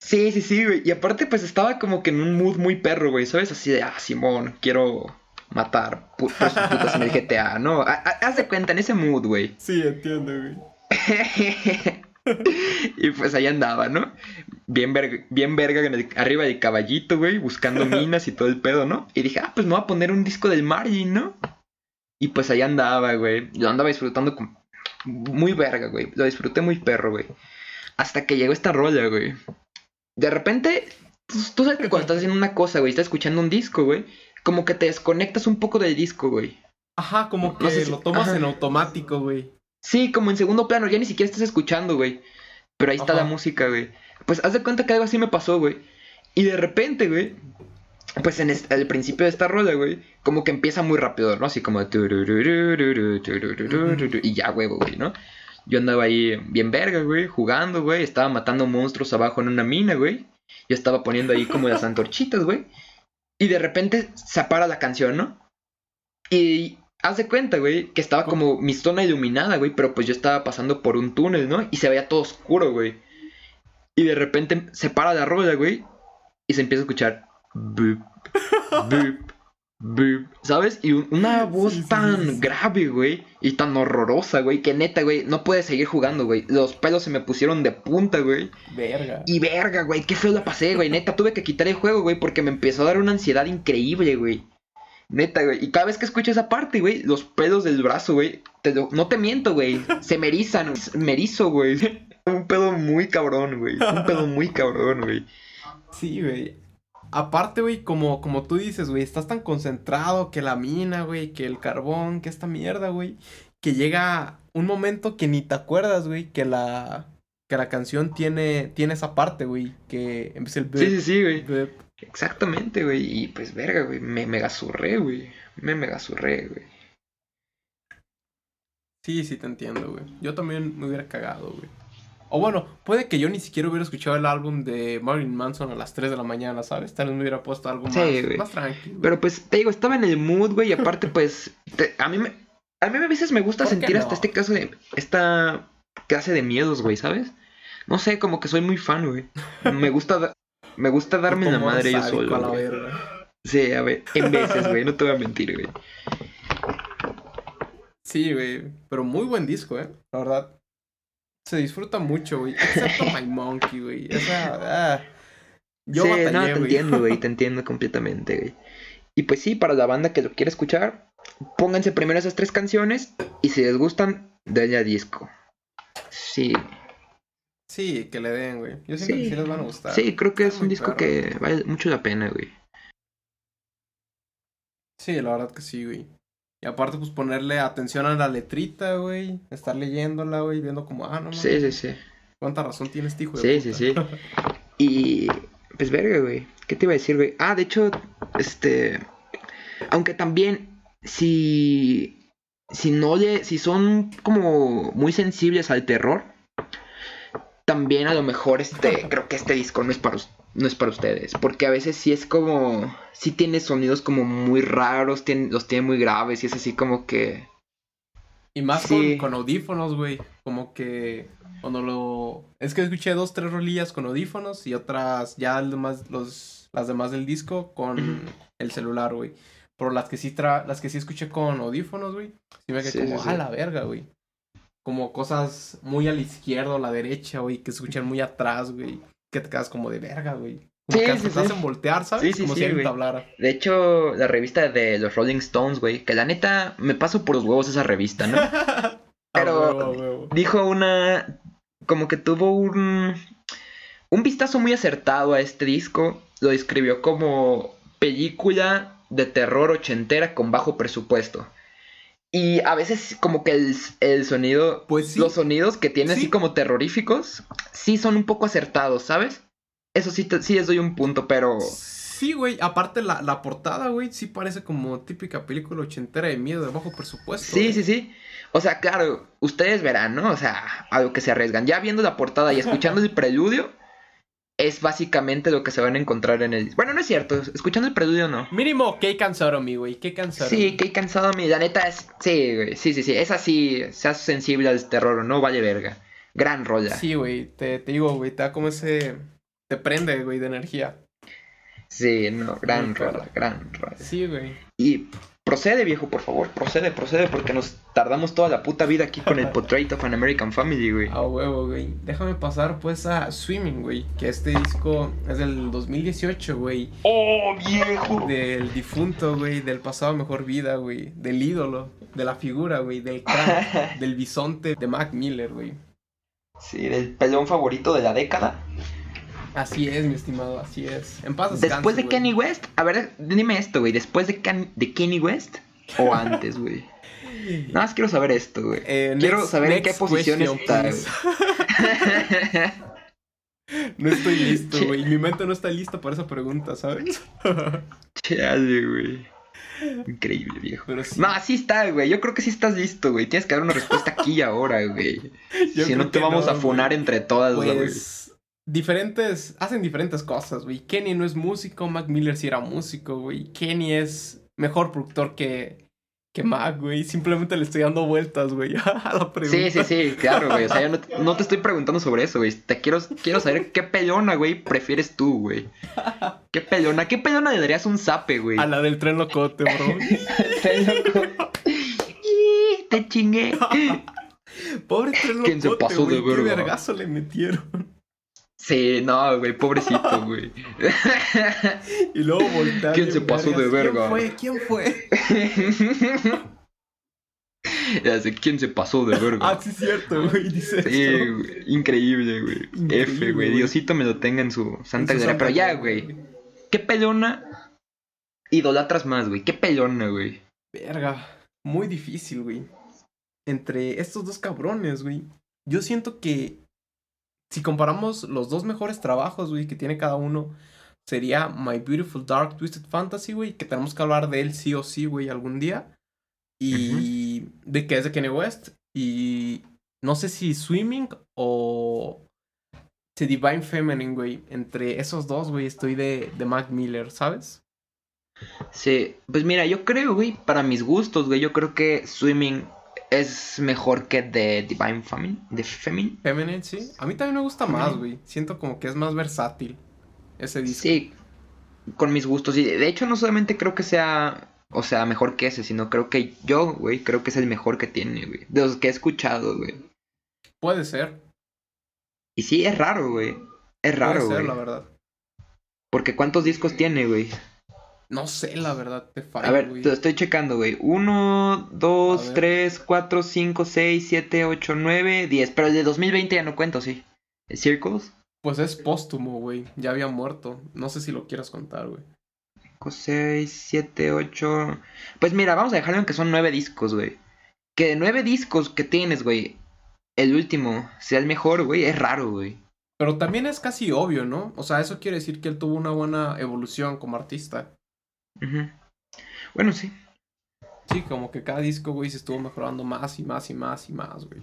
Sí, sí, sí, güey. Y aparte, pues estaba como que en un mood muy perro, güey. ¿Sabes? Así de, ah, Simón, quiero matar en el GTA, ¿no? Ha- ha- Haz de cuenta, en ese mood, güey.
Sí, entiendo, güey.
y pues ahí andaba, ¿no? Bien verga, bien verga en el- arriba del caballito, güey, buscando minas y todo el pedo, ¿no? Y dije, ah, pues me voy a poner un disco del Margin, ¿no? Y pues ahí andaba, güey. Yo andaba disfrutando con... muy verga, güey. Lo disfruté muy perro, güey. Hasta que llegó esta rola, güey. De repente, tú, tú sabes que cuando estás haciendo una cosa, güey, estás escuchando un disco, güey, como que te desconectas un poco del disco, güey.
Ajá, como que
No sé si-
lo tomas
ajá.
en automático, güey.
Sí, como en segundo plano, ya ni siquiera estás escuchando, güey. Pero ahí está la música, güey. Pues haz de cuenta que algo así me pasó, güey. Y de repente, güey, pues en al principio de esta rola, güey, como que empieza muy rápido, ¿no? Así como... Y ya, güey, güey, ¿no? Yo andaba ahí bien verga, güey, jugando, güey. Estaba matando monstruos abajo en una mina, güey. Yo estaba poniendo ahí como las antorchitas, güey. Y de repente se para la canción, ¿no? Y haz de cuenta, güey, que estaba como mi zona iluminada, güey, pero pues yo estaba pasando por un túnel, ¿no? Y se veía todo oscuro, güey. Y de repente se para la rola, güey, y se empieza a escuchar. ¿Sabes? Y un- una voz
Sí, sí,
tan
sí.
grave, güey, y tan horrorosa, güey, que neta, güey, no puede seguir jugando, güey. Los pelos se me pusieron de punta, güey.
Verga.
Y verga, güey, qué feo la pasé, güey. Neta, tuve que quitar el juego, güey, porque me empezó a dar una ansiedad increíble, güey. Neta, güey. Y cada vez que escucho esa parte, güey, los pelos del brazo, güey, te lo- no te miento, güey. Se me erizan, me erizo, güey. Un pedo muy cabrón, güey. Un pedo muy cabrón, güey.
Sí, güey. Aparte, güey, como, como tú dices, güey, estás tan concentrado que la mina, güey, que el carbón, que esta mierda, güey, que llega un momento que ni te acuerdas, güey, que la, que la canción tiene, tiene esa parte, güey, que empieza el...
Sí, sí, sí, güey. Exactamente, güey. Y pues, verga, güey. Me megazurré, güey. Me megazurré, güey.
Sí, sí, te entiendo, güey. Yo también me hubiera cagado, güey. O bueno, puede que yo ni siquiera hubiera escuchado el álbum de Marilyn Manson a las 3 de la mañana, ¿sabes? Tal vez me hubiera puesto algo más, más tranquilo.
Pero pues, te digo, estaba en el mood, güey. Y aparte, pues, te- a mí me. A mí a veces me gusta
¿Por qué
sentir hasta este caso de. Esta clase de miedos, güey, ¿sabes? No sé, como que soy muy fan, güey. Me gusta. da- Me gusta darme la madre yo solo.
a
güey. Sí, a ver, en veces, güey, no te voy a mentir, güey.
Sí, güey. Pero muy buen disco, ¿eh? La verdad. Se disfruta mucho, güey. Excepto My Monkey, güey. Esa. ah, Yo
sí,
batallé,
no, te entiendo, güey, te entiendo completamente, güey. Y pues sí, para la banda que lo quiere escuchar, pónganse primero esas tres canciones y si les gustan, denle a disco. Sí,
Sí, que le den, güey. Yo siento
Sí.
que sí les van a gustar.
sí, creo que es un disco que vale mucho la pena, güey.
Sí, la verdad que sí, güey. Y aparte, pues ponerle atención a la letrita, güey. Estar leyéndola, güey. Viendo como, ah, no,
Sí, sí, sí.
¿Cuánta razón tiene este hijo de
Sí, sí,
puta?
sí. Y pues verga, güey. ¿Qué te iba a decir, güey? Ah, de hecho, este aunque también si si no le si son como muy sensibles al terror, también a lo mejor este creo que este disco no es para no es para ustedes, porque a veces sí es como sí tiene sonidos como muy raros, tiene, los tiene muy graves y es así como que
Y más
Sí.
con, con audífonos, güey. Como que cuando lo... Es que escuché dos, tres rolillas con audífonos y otras ya demás, los, las demás del disco con el celular, güey. Pero las que sí tra... las que sí escuché con audífonos, güey. Sí me quedé
Sí,
como,
sí,
a la verga, güey. Como cosas muy a la izquierda o a la derecha, güey. Que escuchan muy atrás, güey. Que te quedas como de verga, güey. Como
Sí,
que
sí,
te hacen voltear, ¿sabes?
Sí, sí,
como si alguien te hablara.
De hecho, la revista de los Rolling Stones, güey, que la neta me paso por los huevos esa revista, ¿no? Pero-
A huevo, a huevo.
Dijo una. Como que tuvo un. Un vistazo muy acertado a este disco. Lo describió como película de terror ochentera con bajo presupuesto. Y a veces, como que el, el sonido.
Pues sí.
Los sonidos que tiene
Sí.
así como terroríficos. Sí son un poco acertados, ¿sabes? Eso sí, te- sí les doy un punto, pero.
Sí, güey. Aparte, la, la portada, güey, sí parece como típica película ochentera de miedo de bajo presupuesto.
Sí, sí, sí. O sea, claro, ustedes verán, ¿no? O sea, a lo que se arriesgan. Ya viendo la portada y escuchando el preludio, es básicamente lo que se van a encontrar en el... Bueno, no es cierto, escuchando el preludio no.
Mínimo, qué cansaron, mi güey. Qué cansaron.
Sí, que he cansado mi... La neta es... Sí, güey, sí, sí, sí. Esa sí, seas sensible al terror o no, vale verga. Gran rolla.
Sí, güey. Te, te digo, güey, te da como ese. Te prende, güey, de energía.
Sí, no, gran rolla, gran rolla.
Sí, güey.
Y procede, viejo, por favor, procede, procede, porque nos tardamos toda la puta vida aquí con el Portrait of an American Family, güey.
A huevo, güey. Déjame pasar, pues, a Swimming, güey. Que este disco es del 2018, güey.
¡Oh, viejo!
Del difunto, güey. Del pasado mejor vida, güey. Del ídolo. De la figura, güey. Del crack. del bisonte de Mac Miller, güey.
Sí, del pelón favorito de la década.
Así es, mi estimado, así es. En paz descanse,
Después de
güey.
Kenny West, a ver, dime esto, güey. ¿Después de, Can- de Kenny West o antes, güey? Nada más quiero saber esto, güey.
Eh,
Quiero
next-
saber en qué posición está,
please. No estoy listo, güey. Mi mente no está lista para esa pregunta, ¿sabes?
Chale, güey. Increíble, viejo.
Pero sí.
No, sí está, güey. Yo creo que sí estás listo, güey. Tienes que dar una respuesta aquí y ahora, güey. Si no te vamos
no,
a funar
güey.
entre todas, güey.
Pues diferentes, hacen diferentes cosas, güey. Kenny no es músico, Mac Miller sí era músico, güey. Kenny es mejor productor que, que Mac, güey. Simplemente le estoy dando vueltas, güey, a la pregunta.
Sí, sí, sí, claro, güey. O sea, yo no, no te estoy preguntando sobre eso, güey. Te quiero, quiero saber qué pelona, güey, prefieres tú, güey. ¿Qué pelona? ¿Qué pelona le darías un zape, güey?
A la del tren locote, bro.
¡Y, Te chingué.
Pobre tren locote,
¿Quién se pasó de
güey. Qué
verga?
vergazo le metieron.
Sí, no, güey, pobrecito, güey.
Y luego voltear.
¿Quién se pasó de verga?
¿Quién fue? ¿Quién fue?
Ya sé, ¿quién se pasó de verga?
Ah, sí es cierto, güey. Dice
Sí, güey, increíble, güey.
Increíble,
F, güey. Diosito me lo tenga en su santa gloria. Pero ya, güey. ¿Qué pelona idolatras más, güey? ¿Qué pelona, güey?
Verga, muy difícil, güey. Entre estos dos cabrones, güey. Yo siento que si comparamos los dos mejores trabajos, güey, que tiene cada uno, sería My Beautiful Dark Twisted Fantasy, güey, que tenemos que hablar de él sí o sí, güey, algún día. Y de que es de Kanye West. Y no sé si Swimming o The Divine Feminine, güey. Entre esos dos, güey, estoy de, de Mac Miller, ¿sabes?
Sí, pues mira, yo creo, güey, para mis gustos, güey, yo creo que Swimming es mejor que The Divine Feminine. The Feminine.
Feminine, sí. A mí también me gusta más, güey. Siento como que es más versátil ese disco.
Sí, con mis gustos. Y de hecho, no solamente creo que sea, o sea, mejor que ese, sino creo que yo, güey, creo que es el mejor que tiene, güey. De los que he escuchado, güey.
Puede ser.
Y sí, es raro, güey. Es raro,
puede ser,
güey.
la verdad.
Porque ¿cuántos discos tiene, güey?
No sé, la verdad, te fallo,
A ver,
güey.
te estoy checando, güey. 1,
A
2,
ver.
3, 4, 5, 6, 7, 8, 9, 10. Pero el de 2020 ya no cuento, sí. ¿El Circles?
Pues es póstumo, güey. Ya había muerto. No sé si lo quieras contar, güey.
5, 6, 7, 8. Pues mira, vamos a dejarlo en que son 9 discos, güey. Que de 9 discos que tienes, güey, el último sea el mejor, güey, es raro, güey.
Pero también es casi obvio, ¿no? O sea, eso quiere decir que él tuvo una buena evolución como artista.
Ujú. Bueno, sí.
Sí, como que cada disco, güey, se estuvo mejorando más y más y más y más, güey.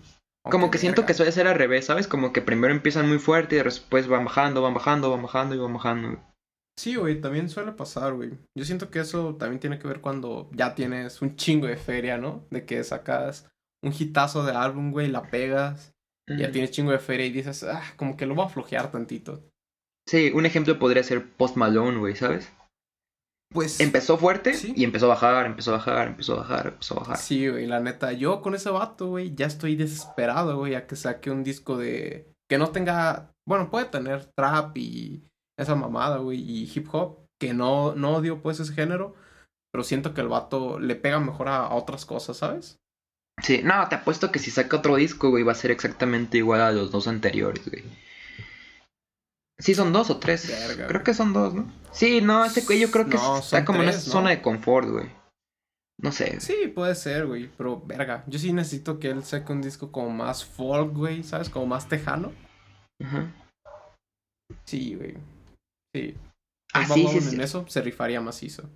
Como que siento que suele ser al revés, ¿sabes? Como que primero empiezan muy fuerte y después van bajando, van bajando, van bajando y van bajando. güey.
Sí, güey, también suele pasar, güey. Yo siento que eso también tiene que ver cuando ya tienes un chingo de feria, ¿no? De que sacas un hitazo de álbum, güey, la pegas, ya
Ujú.
tienes chingo de feria y dices, ah, como que lo voy a flojear tantito.
Sí, un ejemplo podría ser Post Malone, güey, ¿sabes?
Pues.
Empezó fuerte
Sí.
y empezó a bajar, empezó a bajar, empezó a bajar, empezó a bajar.
Sí, güey, la neta, yo con ese vato, güey, ya estoy desesperado, güey, a que saque un disco de... Que no tenga... Bueno, puede tener trap y esa mamada, güey, y hip hop, que no, no odio pues ese género, pero siento que el vato le pega mejor a, a otras cosas, ¿sabes?
Sí, no, te apuesto que si saca otro disco, güey, va a ser exactamente igual a los dos anteriores, güey. Sí, son dos o tres.
Verga,
creo que son dos, ¿no? Sí, no, ese güey yo creo que
No,
está como en esa
¿no?
zona de confort, güey. No sé.
Sí, puede ser, güey, pero verga, yo sí necesito que él saque un disco como más folk, güey, ¿sabes? Como más tejano.
Ajá.
Sí, güey. Sí.
Ah,
Bob
sí, sí.
En eso se rifaría macizo.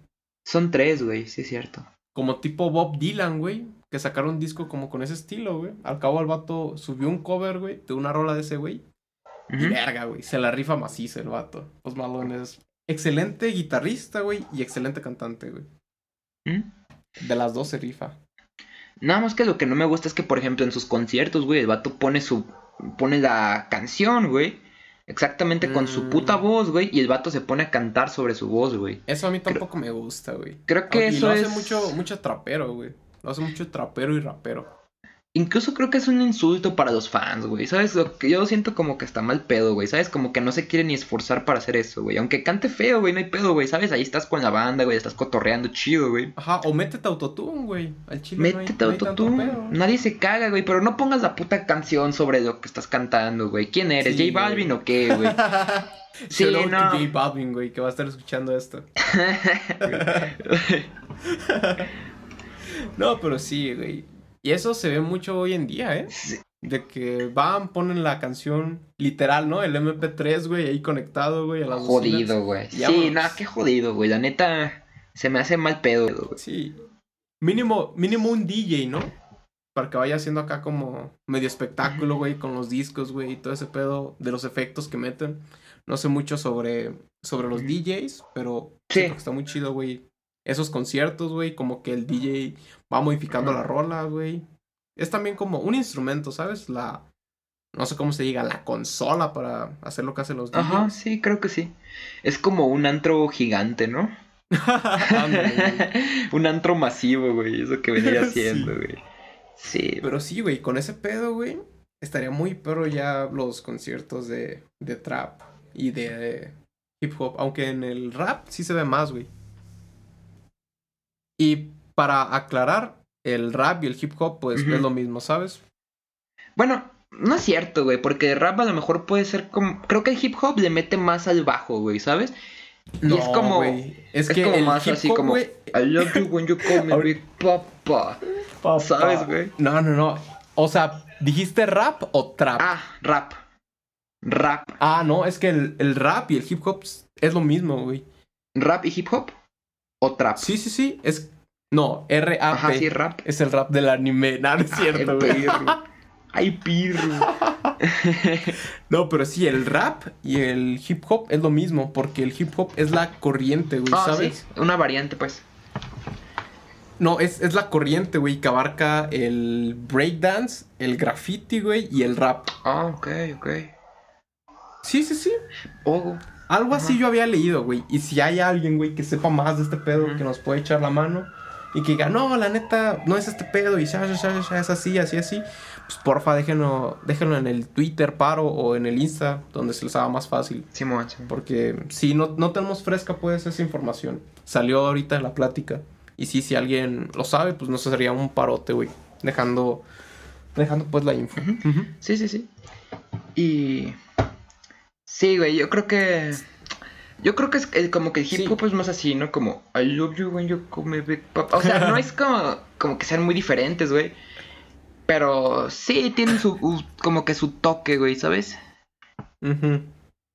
Son tres, güey, sí es cierto.
Como tipo Bob Dylan, güey. Que sacaron un disco como con ese estilo, güey. Al cabo el vato subió un cover, güey, de una rola de ese güey. Y
Ujú.
verga, güey. Se la rifa macizo el vato. Post Malone es excelente guitarrista, güey. Y excelente cantante, güey.
¿Mm?
De las dos se rifa.
Nada más que lo que no me gusta es que, por ejemplo, en sus conciertos, güey, el vato pone su. pone la canción, güey. Exactamente con su
Mm.
puta voz, güey. Y el vato se pone a cantar sobre su voz, güey.
Eso a mí tampoco me gusta, güey.
Creo que
y
eso
lo hace mucho, mucho trapero, güey. Lo hace mucho trapero y rapero.
Incluso creo que es un insulto para los fans, güey. ¿Sabes? Lo que yo siento como que está mal pedo, güey. ¿Sabes? Como que no se quiere ni esforzar para hacer eso, güey. Aunque cante feo, güey, no hay pedo, güey. ¿Sabes? Ahí estás con la banda, güey. Estás cotorreando chido, güey.
Ajá, o métete autotune, güey. Al chile
Métete
no hay
autotune. Nadie se caga, güey. Pero no pongas la puta canción sobre lo que estás cantando, güey. ¿Quién eres?
Sí,
¿J Balvin
güey.
o qué, güey? Sí, no.
J Balvin, güey, que va a estar escuchando esto. No, pero sí, güey. Y eso se ve mucho hoy en día, ¿eh?
Sí.
De que van, ponen la canción literal, ¿no? El MP3, güey, ahí conectado, güey, a
jodido, güey. Sí, nada, qué jodido, güey. La neta, se me hace mal pedo, güey.
Sí. Mínimo, mínimo un DJ, ¿no? Para que vaya haciendo acá como medio espectáculo, güey, con los discos, güey, y todo ese pedo de los efectos que meten. No sé mucho sobre, sobre los DJs, pero
Sí.
que está muy chido, güey. Esos conciertos, güey, como que el DJ va modificando la rola, güey. Es también como un instrumento, ¿sabes? La, no sé cómo se diga, la consola para hacer lo que hacen los DJs.
Ajá, sí, creo que sí. Es como un antro gigante, ¿no? Un antro masivo, güey. Eso que venía
Sí.
haciendo, güey. Sí.
Pero sí, güey, con ese pedo, güey, estaría muy perro ya los conciertos de, de trap y de hip hop. Aunque en el rap sí se ve más, güey. Y para aclarar, el rap y el hip hop, pues
Ujú.
es lo mismo, ¿sabes?
Bueno, no es cierto, güey, porque el rap a lo mejor puede ser como... Creo que el hip hop le mete más al bajo, güey, ¿sabes? Y es como-
Es,
es
que
como
el
más
hip
así como- I love you when you call me Big Papa. ¿Sabes, güey?
No, no, no. O sea, ¿dijiste rap o trap?
Ah, rap. Rap.
Ah, no, es que el, el rap y el hip hop es lo mismo, güey.
¿Rap y hip hop? ¿O trap?
Sí, sí, sí. Es. No, R-A-P.
Ajá, sí, rap.
Es el rap del anime. No, no es cierto,
Ay,
güey.
Ay, pirro.
No, pero sí, el rap y el hip hop es lo mismo, porque el hip hop es la corriente, güey,
Ah,
¿sabes?
sí, una variante, pues.
No, es, es la corriente, güey, que abarca el breakdance, el graffiti, güey, y el rap.
Ah, ok, ok.
Sí, sí, sí.
Oh,
Algo así yo había leído, güey. Y si hay alguien, güey, que sepa más de este pedo, que nos puede echar la mano y que diga, no, la neta, no es este pedo y ya, ya, ya, ya, es así, así, así, pues porfa, déjenlo, déjenlo en el Twitter, paro, o en el Insta, donde se les haga más fácil.
Simón.
Porque si no, no tenemos fresca, pues, esa información. Salió ahorita en la plática. Y sí, si alguien lo sabe, pues nos sería un parote, güey. Dejando, dejando pues la info.
Sí, sí, sí. Y. Sí, güey, yo creo que. Yo creo que es eh, como que el hip
Sí.
hop es más así, ¿no? Como I love you when you call me Big Papa. O sea, no es como, como que sean muy diferentes, güey. Pero sí tienen su. u- como que su toque, güey, ¿sabes?
Ujú.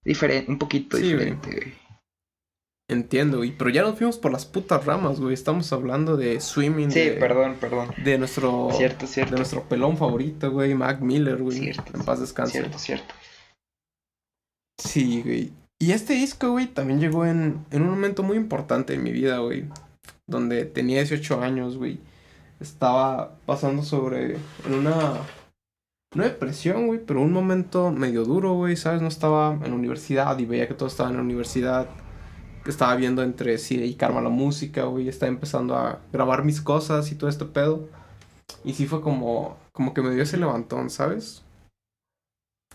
Diferente, un poquito
Sí,
diferente, güey.
Entiendo, güey. Pero ya nos fuimos por las putas ramas, güey. Estamos hablando de swimming.
Sí,
de,
perdón, perdón.
De nuestro.
Cierto,
De
cierto.
nuestro pelón favorito, güey. Mac Miller, güey.
Cierto,
En paz descanse.
Cierto, cierto.
Sí, güey. Y este disco, güey, también llegó en, en un momento muy importante en mi vida, güey. Donde tenía 18 años, güey. estaba pasando sobre en una una depresión, güey, pero un momento medio duro, güey, ¿sabes? No estaba en la universidad y veía que todo estaba en la universidad. Estaba viendo entre sí y Karma la música, güey, estaba empezando a grabar mis cosas y todo este pedo. Y sí fue como como que me dio ese levantón, ¿sabes?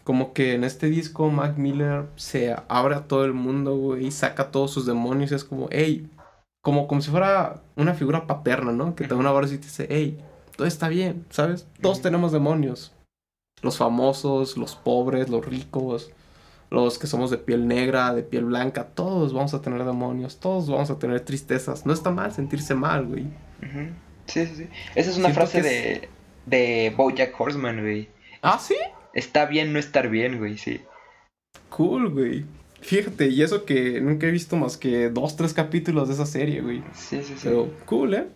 Como que en este disco Mac Miller se abre a todo el mundo, güey, y saca todos sus demonios. Y es como, hey, como, como si fuera una figura paterna, ¿no? Que te da una voz y te dice, hey, todo está bien, ¿sabes? Todos tenemos demonios. Los famosos, los pobres, los ricos, los que somos de piel negra, de piel blanca, todos vamos a tener demonios, todos vamos a tener tristezas. No está mal sentirse mal, güey.
Sí, sí, sí. Esa es una frase de, de Bojack Horseman, güey.
¿Ah, sí?
Está bien no estar bien, güey, sí.
Cool, güey. Fíjate, y eso que nunca he visto más que dos, tres capítulos de esa serie, güey.
Sí, sí, sí.
Pero cool, ¿eh?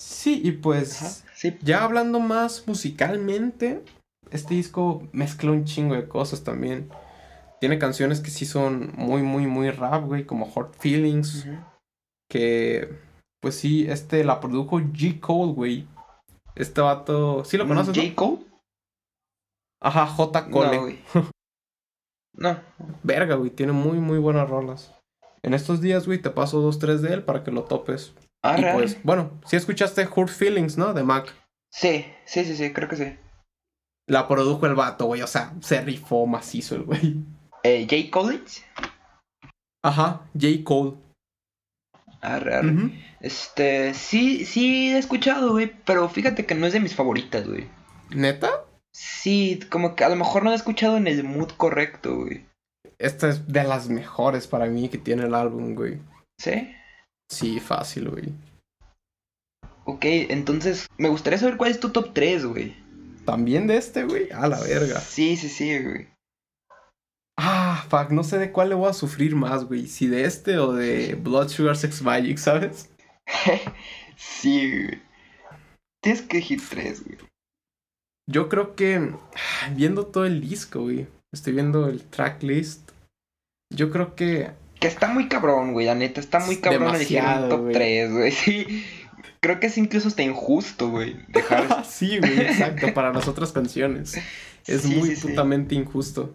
Sí, y pues
sí.
ya hablando más musicalmente, este disco mezcla un chingo de cosas también. Tiene canciones que sí son muy, muy, muy rap, güey, como Hot Feelings. Que, pues sí, este la produjo G. Cole, güey. Este vato, ¿sí lo conoces?
¿J. Cole?
Ajá, J. Cole.
No, güey. no.
Verga, güey, tiene muy, muy buenas rolas. En estos días, güey, te paso dos, tres de él para que lo topes.
Ah,
y pues, bueno, si escuchaste Hurt Feelings, ¿no? De Mac.
Sí, sí, sí, sí, creo que sí.
La produjo el vato, güey. O sea, se rifó macizo el güey.
Eh, J. Collins.
Ajá, J. Cole.
Arre, arre.
Ujú.
Este, sí, sí he escuchado, güey, pero fíjate que no es de mis favoritas, güey.
¿Neta?
Sí, como que a lo mejor no he escuchado en el mood correcto, güey.
Esta es de las mejores para mí que tiene el álbum, güey.
¿Sí?
Sí, fácil, güey.
Ok, entonces me gustaría saber cuál es tu top 3, güey.
También de este, güey. A la verga.
Sí, sí, sí, güey.
Ah, fuck, no sé de cuál le voy a sufrir más, güey. Si de este o de Blood Sugar Sex Magic, ¿sabes?
sí, güey. Tienes que elegir 3, güey.
Yo creo que viendo todo el disco, güey. Estoy viendo el tracklist. Yo creo que
Que está muy cabrón, güey, la neta, está muy cabrón elegir un top
güey.
3, güey. Sí. Creo que es incluso hasta injusto, güey. Dejar.
sí, güey, exacto, para las otras canciones. Es
Sí,
muy
sí, sí.
putamente injusto.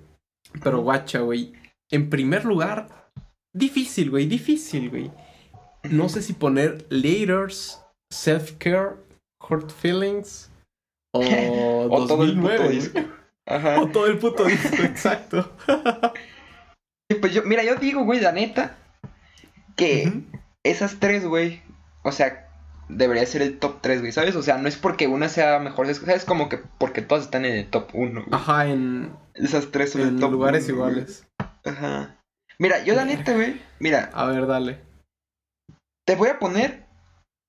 Pero guacha, güey. En primer lugar, difícil, güey, difícil, güey. No sé si poner Laters, Self-Care, Hurt Feelings o,
O todo el puto
2009.
disco. Ajá.
O todo el puto disco, exacto.
Y Pues yo, mira, yo digo, güey, la neta, que esas tres, güey, o sea, debería ser el top 3, güey, ¿sabes? O sea, no es porque una sea mejor, es ¿sabes? Como que porque todas están en el top 1, güey.
Ajá, en,
Esas tres son el
en
top
lugares
uno, güey.
iguales.
Ajá. Mira, yo la neta, güey, mira,
A ver, dale.
te voy a poner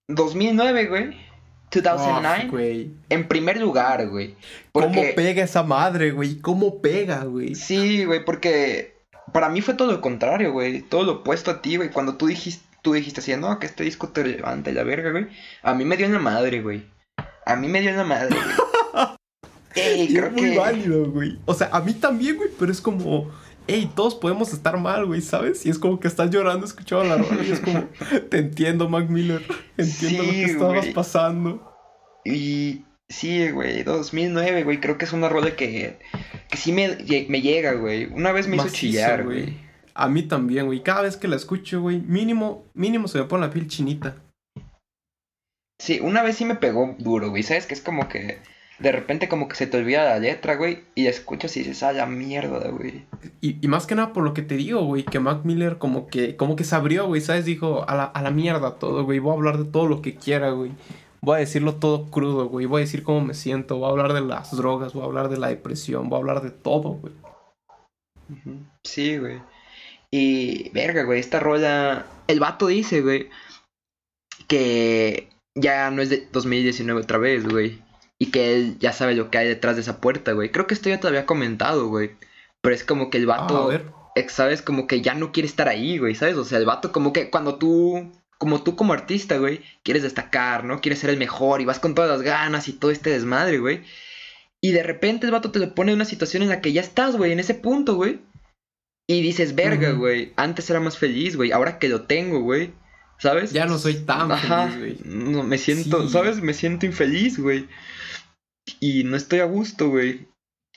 2009, güey. 2009
Oh, güey.
en primer lugar, güey.
¿Cómo
Porque
pega esa madre, güey? ¿Cómo pega, güey?
sí, güey, porque para mí fue todo lo contrario, güey, todo lo opuesto a ti, güey. Cuando tú dijiste tú dijiste así, no, que este disco te levanta y la verga, güey. A mí me dio en la madre, güey. A mí me dio en la madre, güey. Ey, creo
es muy
que
válido, güey. O sea, a mí también, güey, pero es como, hey, todos podemos estar mal, güey, ¿sabes? Y es como que estás llorando escuchando la rola y es como, te entiendo, Mac Miller. Entiendo lo que estabas
güey.
pasando.
Y sí, güey, 2009, güey, creo que es una rola que, que sí me, me llega, güey. Una vez me hizo chillar, güey.
A mí también, güey. Cada vez que la escucho, güey, mínimo, mínimo se me pone la piel chinita.
Sí, una vez sí me pegó duro, güey. ¿Sabes? Que es como que de repente como que se te olvida la letra, güey. Y la escuchas y dices, ah, la mierda, güey.
Y, y más que nada por lo que te digo, güey, que Mac Miller como que, como que se abrió, güey, ¿sabes? Dijo, a la, a la mierda todo, güey. Voy a hablar de todo lo que quiera, güey. Voy a decirlo todo crudo, güey. Voy a decir cómo me siento. Voy a hablar de las drogas, voy a hablar de la depresión, voy a hablar de todo, güey.
Sí, güey. Y, verga, güey, esta rola... El vato dice, güey, que ya no es de 2019 otra vez, güey. Y que él ya sabe lo que hay detrás de esa puerta, güey. Creo que esto ya te lo había comentado, güey. Pero es como que el
Ah,
vato...
a ver.
¿sabes? Como que ya no quiere estar ahí, güey, ¿sabes? O sea, el vato como que cuando tú, como tú como artista, güey, quieres destacar, ¿no? Quieres ser el mejor y vas con todas las ganas y todo este desmadre, güey. Y de repente el vato te lo pone en una situación en la que ya estás, güey, en ese punto, güey. Y dices, verga, güey, antes era más feliz, güey, ahora que lo tengo, güey, ¿Sabes?
Ya no soy tan
Ajá,
feliz, güey.
no, me siento,
Sí.
¿sabes? Me siento infeliz, güey. Y no estoy a gusto, güey.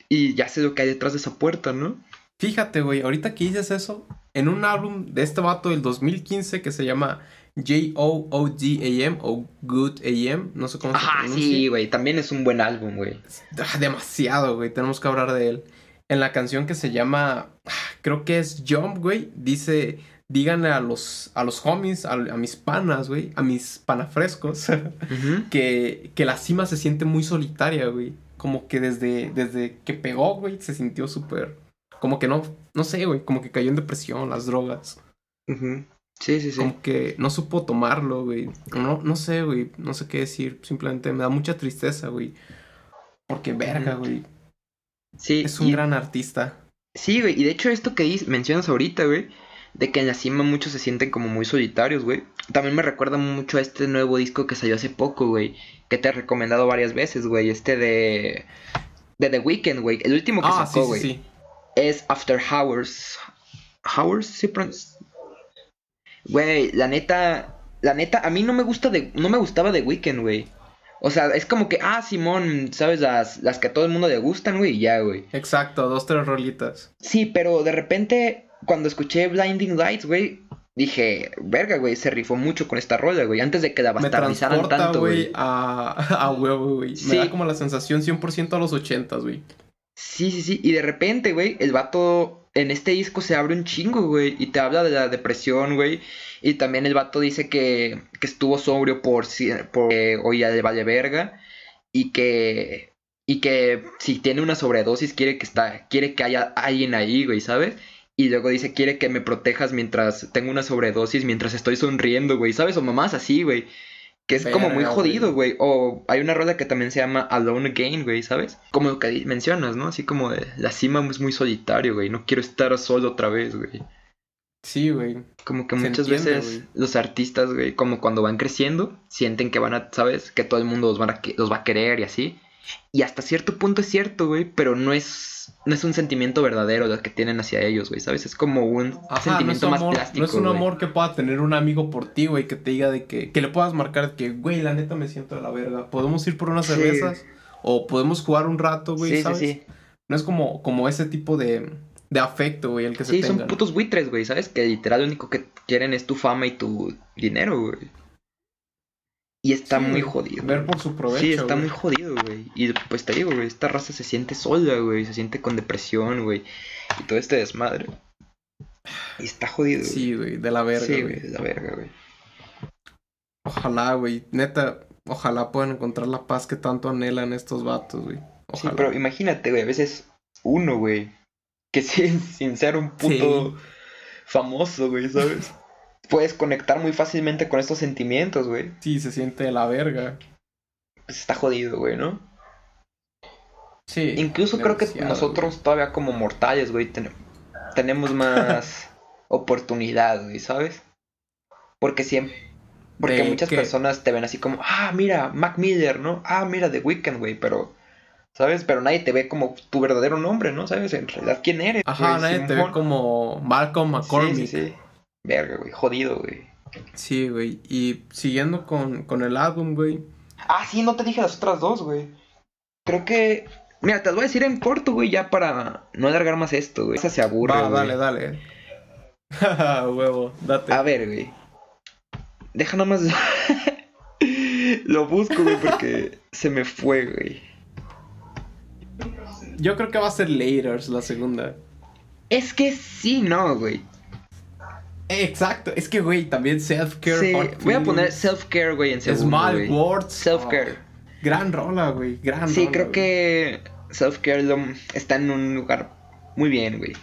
Y ya sé lo que hay detrás de esa puerta, ¿no?
Fíjate, güey, ahorita que dices eso, en un álbum de este vato del 2015 que se llama J-O-O-D-A-M o Good A-M, no sé cómo se
Ajá,
pronuncia.
sí, güey. También es un buen álbum, güey.
Ah, Demasiado, güey, tenemos que hablar de él. En la canción que se llama, ah, creo que es Jump, güey, dice, díganle a los, a los homies, a, a mis panas, güey, a mis panafrescos, que, que la cima se siente muy solitaria, güey. Como que desde, desde que pegó, güey, se sintió súper... Como que no, no sé, güey, como que cayó en depresión, las drogas.
Sí, sí, sí.
Como que no supo tomarlo, güey. No, no sé, güey, no sé qué decir. Simplemente me da mucha tristeza, güey. Porque, verga, güey.
Sí,
Es un
y-
gran artista.
Sí, güey, y de hecho esto que mencionas ahorita, güey, de que en la cima muchos se sienten como muy solitarios, güey, también me recuerda mucho a este nuevo disco que salió hace poco, güey, que te he recomendado varias veces, güey, este de... de The Weeknd, güey, el último que
Ah,
sacó,
sí,
güey,
sí.
es After Hours. ¿Hours? Sí, Güey, la neta, la neta, a mí no me gusta de, no me gustaba The Weeknd, güey. O sea, es como que, ah, Simón, ¿sabes? Las, las que a todo el mundo le gustan, güey, y ya, güey.
Exacto, dos, tres rolitas.
Sí, pero de repente, cuando escuché Blinding Lights, güey, dije, verga, güey, se rifó mucho con esta rola, güey, antes de que la bastardizaran tanto,
güey, a, a huevo, güey.
Sí.
Me da como la sensación 100% a los 80, güey.
Sí, sí, sí, y de repente, güey, el vato en este disco se abre un chingo, güey, y te habla de la depresión, güey, y también el vato dice que, que estuvo sobrio por, porque hoy ya le vale verga, y que, y que si tiene una sobredosis quiere que está, quiere que haya alguien ahí, güey, ¿sabes? Y luego dice, quiere que me protejas mientras tengo una sobredosis, mientras estoy sonriendo, güey, ¿sabes? O mamás así, güey. Que es como muy jodido, güey. O hay una rola que también se llama Alone Again, güey, ¿sabes? Como lo que mencionas, ¿no? Así como de la cima es muy solitario, güey. No quiero estar solo otra vez, güey.
Sí, güey.
Como que
Se
muchas
entiende,
veces
güey.
los artistas, güey, como cuando van creciendo, sienten que van a, ¿sabes? Que todo el mundo los, van a que- los va a querer y así. Y hasta cierto punto es cierto, güey, pero no es, no es un sentimiento verdadero lo que tienen hacia ellos, güey, ¿sabes? Es como un
Ajá, no es,
sentimiento más plástico.
no es un
güey.
amor que pueda tener un amigo por ti, güey, que te diga de que, que le puedas marcar que, güey, la neta me siento de la verga. Podemos ir por unas
Sí.
cervezas o podemos jugar un rato, güey,
Sí, sí,
¿sabes?
sí.
No es como, como ese tipo de, de afecto, güey, el que se
Sí,
tengan.
son putos buitres, güey, ¿sabes? Que literal lo único que quieren es tu fama y tu dinero, güey. Y está
Sí,
muy jodido.
Ver por su provecho.
Sí, está
güey.
muy jodido, güey. Y pues te digo, güey, esta raza se siente sola, güey. Se siente con depresión, güey. Y todo este desmadre. Y está jodido, güey.
Sí, güey, de la verga,
Sí,
güey.
de la verga, güey.
Ojalá, güey, neta, ojalá puedan encontrar la paz que tanto anhelan estos vatos, güey.
Sí, pero imagínate, güey, a veces uno, güey, que sin, sin ser un puto famoso, güey, ¿sabes? Puedes conectar muy fácilmente con estos sentimientos, güey.
Sí, se siente de la verga.
Pues está jodido, güey, ¿no?
Sí.
Incluso creo que nosotros todavía como mortales, güey, ten- tenemos más oportunidad, güey, ¿sabes? Porque siempre... Porque
¿De
muchas
qué?
personas te ven así como, ah, mira, Mac Miller, ¿no? Ah, mira, The Weeknd, güey, pero... ¿Sabes? Pero nadie te ve como tu verdadero nombre, ¿no? ¿Sabes? En realidad, ¿quién eres?
Ajá,
güey?
nadie te ve como Malcolm McCormick.
Sí, sí, sí. Verga, güey, jodido, güey.
Sí, güey. Y siguiendo con, con el álbum, güey.
Ah, sí, no te dije las otras dos, güey. Creo que... Mira, te las voy a decir en corto, güey, ya para no alargar más esto, güey. Esa se aburre,
Va,
güey.
dale, dale. Huevo, date.
A ver, güey. Deja nomás. Lo busco, güey, porque se me fue, güey.
Yo creo que va a ser Laters la segunda.
Es que sí, no, güey.
Exacto. Es que, güey, también Self-Care.
Sí, voy a poner self-care, güey, en segundo,
Small. Words.
Self-care.
Oh, gran rola, güey. Gran
Sí,
rola,
creo
güey.
que self-care está en un lugar muy bien, güey.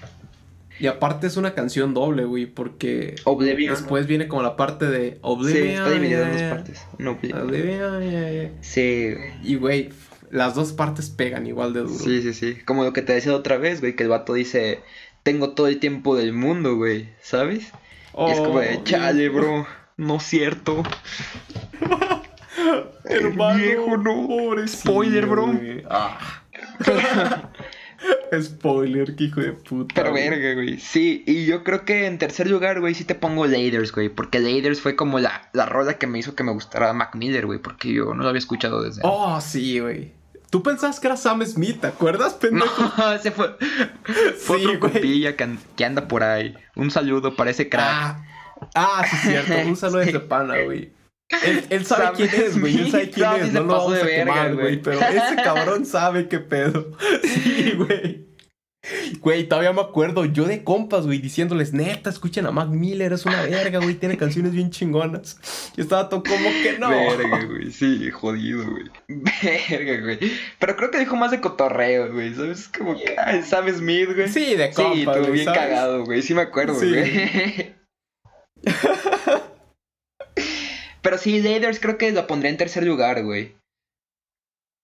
Y aparte es una canción doble, güey, porque
Oblivion.
después viene como la parte de
Sí,
Oblivion.
está dividido en dos partes. No, Oblivion.
Oblivion, yeah, yeah.
Sí, güey.
Y, güey, las dos partes pegan igual de duro.
Sí, sí, sí. Como lo que te decía otra vez, güey, que el vato dice, tengo todo el tiempo del mundo, güey, ¿sabes? Y es como de,
Oh,
chale, bro, no es cierto.
Hermano,
Viejo, no.
pobrecillo,
Spoiler, bro.
Ah. Spoiler, que hijo de puta.
Pero
güey.
verga, güey. Sí, y yo creo que en tercer lugar, güey, sí te pongo Laders, güey. Porque Laders fue como la, la rola que me hizo que me gustara Mac Miller, güey. Porque yo no lo había escuchado desde.
Oh, sí, güey. Tú pensabas que era Sam Smith, ¿te acuerdas, pendejo?
No, ese fue, fue
Sí,
otro
güey.
compilla que, an- que anda por ahí. Un saludo para ese crack.
Ah, ah, sí, cierto. Un saludo de ese pana, güey. Él, él sabe
Sam
quién es, güey. Él sabe quién es. No lo vamos a
verga,
quemar,
güey.
güey. Pero ese cabrón sabe qué pedo. Sí, güey. Güey, todavía me acuerdo yo de compas, güey, diciéndoles, neta, escuchen a Mac Miller, es una verga, güey, tiene canciones bien chingonas. Yo estaba todo como que no.
Verga, güey. Sí, jodido, güey. Verga, güey. Pero creo que dijo más de cotorreo, güey. ¿Sabes? Como que. Ay, Sam Smith, güey.
Sí, de
Sí,
compas,
tú
güey,
bien
¿sabes?
cagado, güey. Sí me acuerdo,
Sí.
güey. Pero sí, Laders creo que lo pondré en tercer lugar, güey.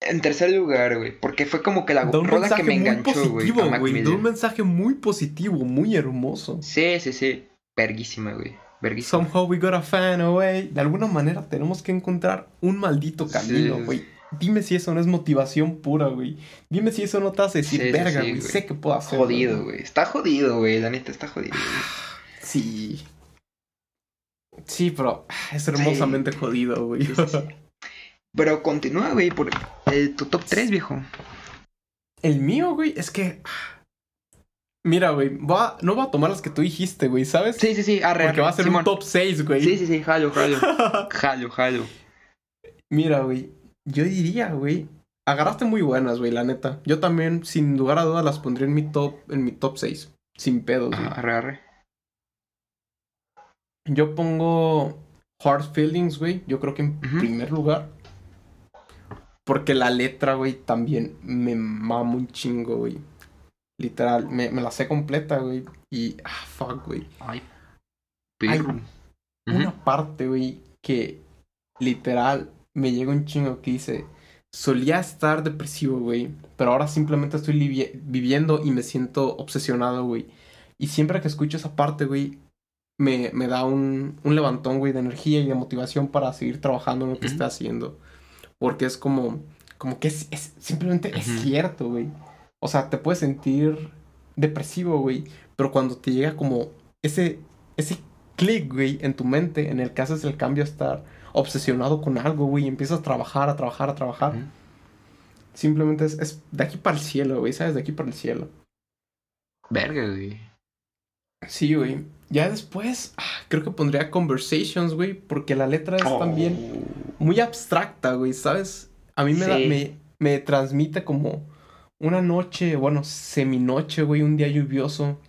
En tercer lugar, güey. Porque fue como que la
Da un
rola
mensaje
que me
muy
enganchó, güey.
positivo, güey. Da un mensaje muy positivo, muy hermoso.
Sí, sí, sí. Verguísima, güey. Verguísima.
Somehow we got a fan away. De alguna manera tenemos que encontrar un maldito camino,
Sí.
güey. Dime si eso no es motivación pura, güey. Dime si eso no te hace decir,
Sí,
verga, güey. Sé que puedo hacerlo.
Jodido, güey. Está jodido, güey. La neta está jodido. güey.
Sí. Sí, pero ah, es hermosamente jodido, güey.
Pero continúa, güey, por el, tu top 3, viejo.
El mío, güey, es que. Mira, güey, voy a- no voy a tomar las que tú dijiste, güey, ¿sabes?
Sí, sí, sí. Arre,
Porque va a ser
Simón.
un top 6, güey.
Sí, sí, sí. Jalo, jalo. Jalo, jalo.
Mira, güey, yo diría, güey, agarraste muy buenas, güey, la neta. Yo también, sin lugar a dudas, las pondría en mi top, en mi top 6. Sin pedos, güey.
Arre, arre.
Yo pongo Hard Feelings, güey. Yo creo que en primer lugar. Porque la letra, güey, también me mama un chingo, güey. Literal, me, me la sé completa, güey. Y, ah, fuck, güey.
Ay.
Ay,
Pirro.
Una parte, güey, que literal me llega un chingo que dice, solía estar depresivo, güey, pero ahora simplemente estoy viviendo y me siento obsesionado, güey. Y siempre que escucho esa parte, güey, me, me da un, un levantón, güey, de energía y de motivación para seguir trabajando en lo que
Ujú.
esté haciendo. Porque es como, como que es, es- simplemente es cierto, güey. O sea, te puedes sentir depresivo, güey, pero cuando te llega como ese, ese clic, güey, en tu mente, en el que haces el cambio a estar obsesionado con algo, güey, y empiezas a trabajar, a trabajar, a trabajar. Simplemente es, es de aquí para el cielo, güey, ¿sabes? De aquí para el cielo.
Verga, güey.
Sí, güey. Ya después, ah, creo que pondría Conversations, güey, porque la letra es
Oh.
también muy abstracta, güey, ¿sabes? A mí me, da- me, me transmite como una noche, bueno, seminoche, güey, un día lluvioso.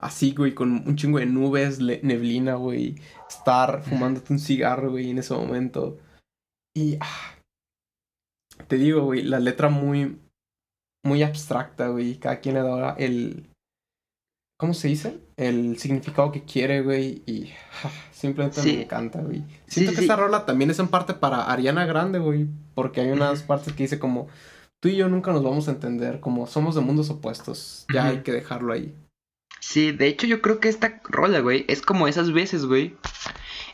Así, güey, con un chingo de nubes, neblina, güey. Estar fumándote un cigarro, güey, en ese momento. Y, ah, te digo, güey, la letra muy, muy abstracta, güey. Cada quien le da el, ¿cómo se dice? El significado que quiere, güey. Y ah, simplemente
Sí.
me encanta, güey. Siento
sí,
que
sí.
esta rola también es en parte para Ariana Grande, güey. Porque hay unas partes que dice como, tú y yo nunca nos vamos a entender, como somos de mundos opuestos. Ya hay que dejarlo ahí.
Sí, de hecho yo creo que esta rola, güey, es como esas veces, güey,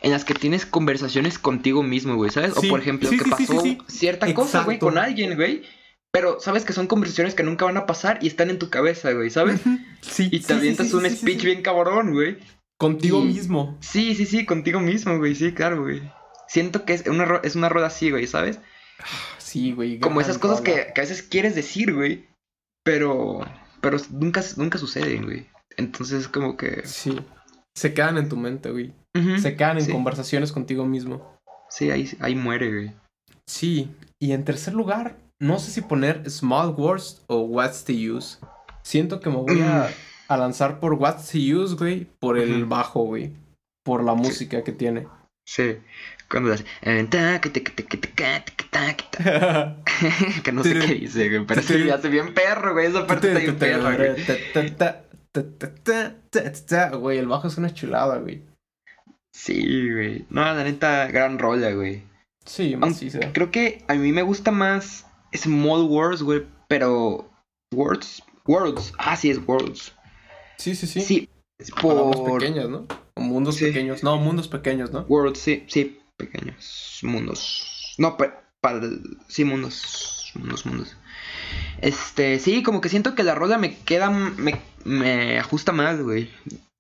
en las que tienes conversaciones contigo mismo, güey, ¿sabes?
Sí,
o por ejemplo,
sí,
que
sí,
pasó cierta cosa, güey, con alguien, güey. Pero sabes que son conversaciones que nunca van a pasar y están en tu cabeza, güey, ¿sabes?
Sí.
Y te avientas un speech bien cabrón, güey.
Contigo
y-
mismo.
Sí, sí, sí, contigo mismo, güey, sí, claro, güey. Siento que es una, es una rola así, güey, ¿sabes?
Sí, güey.
Como esas cosas que, que a veces quieres decir, güey, pero, pero nunca, nunca suceden, güey. Entonces es como que...
Sí. Se quedan en tu mente, güey. Se quedan en
sí.
conversaciones contigo mismo.
Sí, ahí, ahí muere, güey.
Sí. Y en tercer lugar, no sé si poner Small Words o What's the Use. Siento que me voy a, a lanzar por What's the Use, güey. Por el bajo, güey. Por la música que tiene.
Sí. Cuando hace... eh, que no sé qué dice, güey. Pero sí, hace bien perro, güey. Esa parte está bien perra, güey.
Güey, el bajo es una chulada, güey.
Sí, güey. No, la neta, gran rola, güey.
Sí,
Aunque
maciza.
Creo que a mí me gusta más Small Words, güey. Pero... Words... Worlds. Ah, sí, es Worlds.
Sí, sí, sí.
Sí. Por...
pequeñas, ¿no? O mundos
Sí.
pequeños. No, mundos pequeños, ¿no?
Worlds, sí. Sí, pequeños mundos. No, pero... Para... Sí, mundos. Mundos, mundos. Este, sí, como que siento que la rola me queda, me, me ajusta más, güey.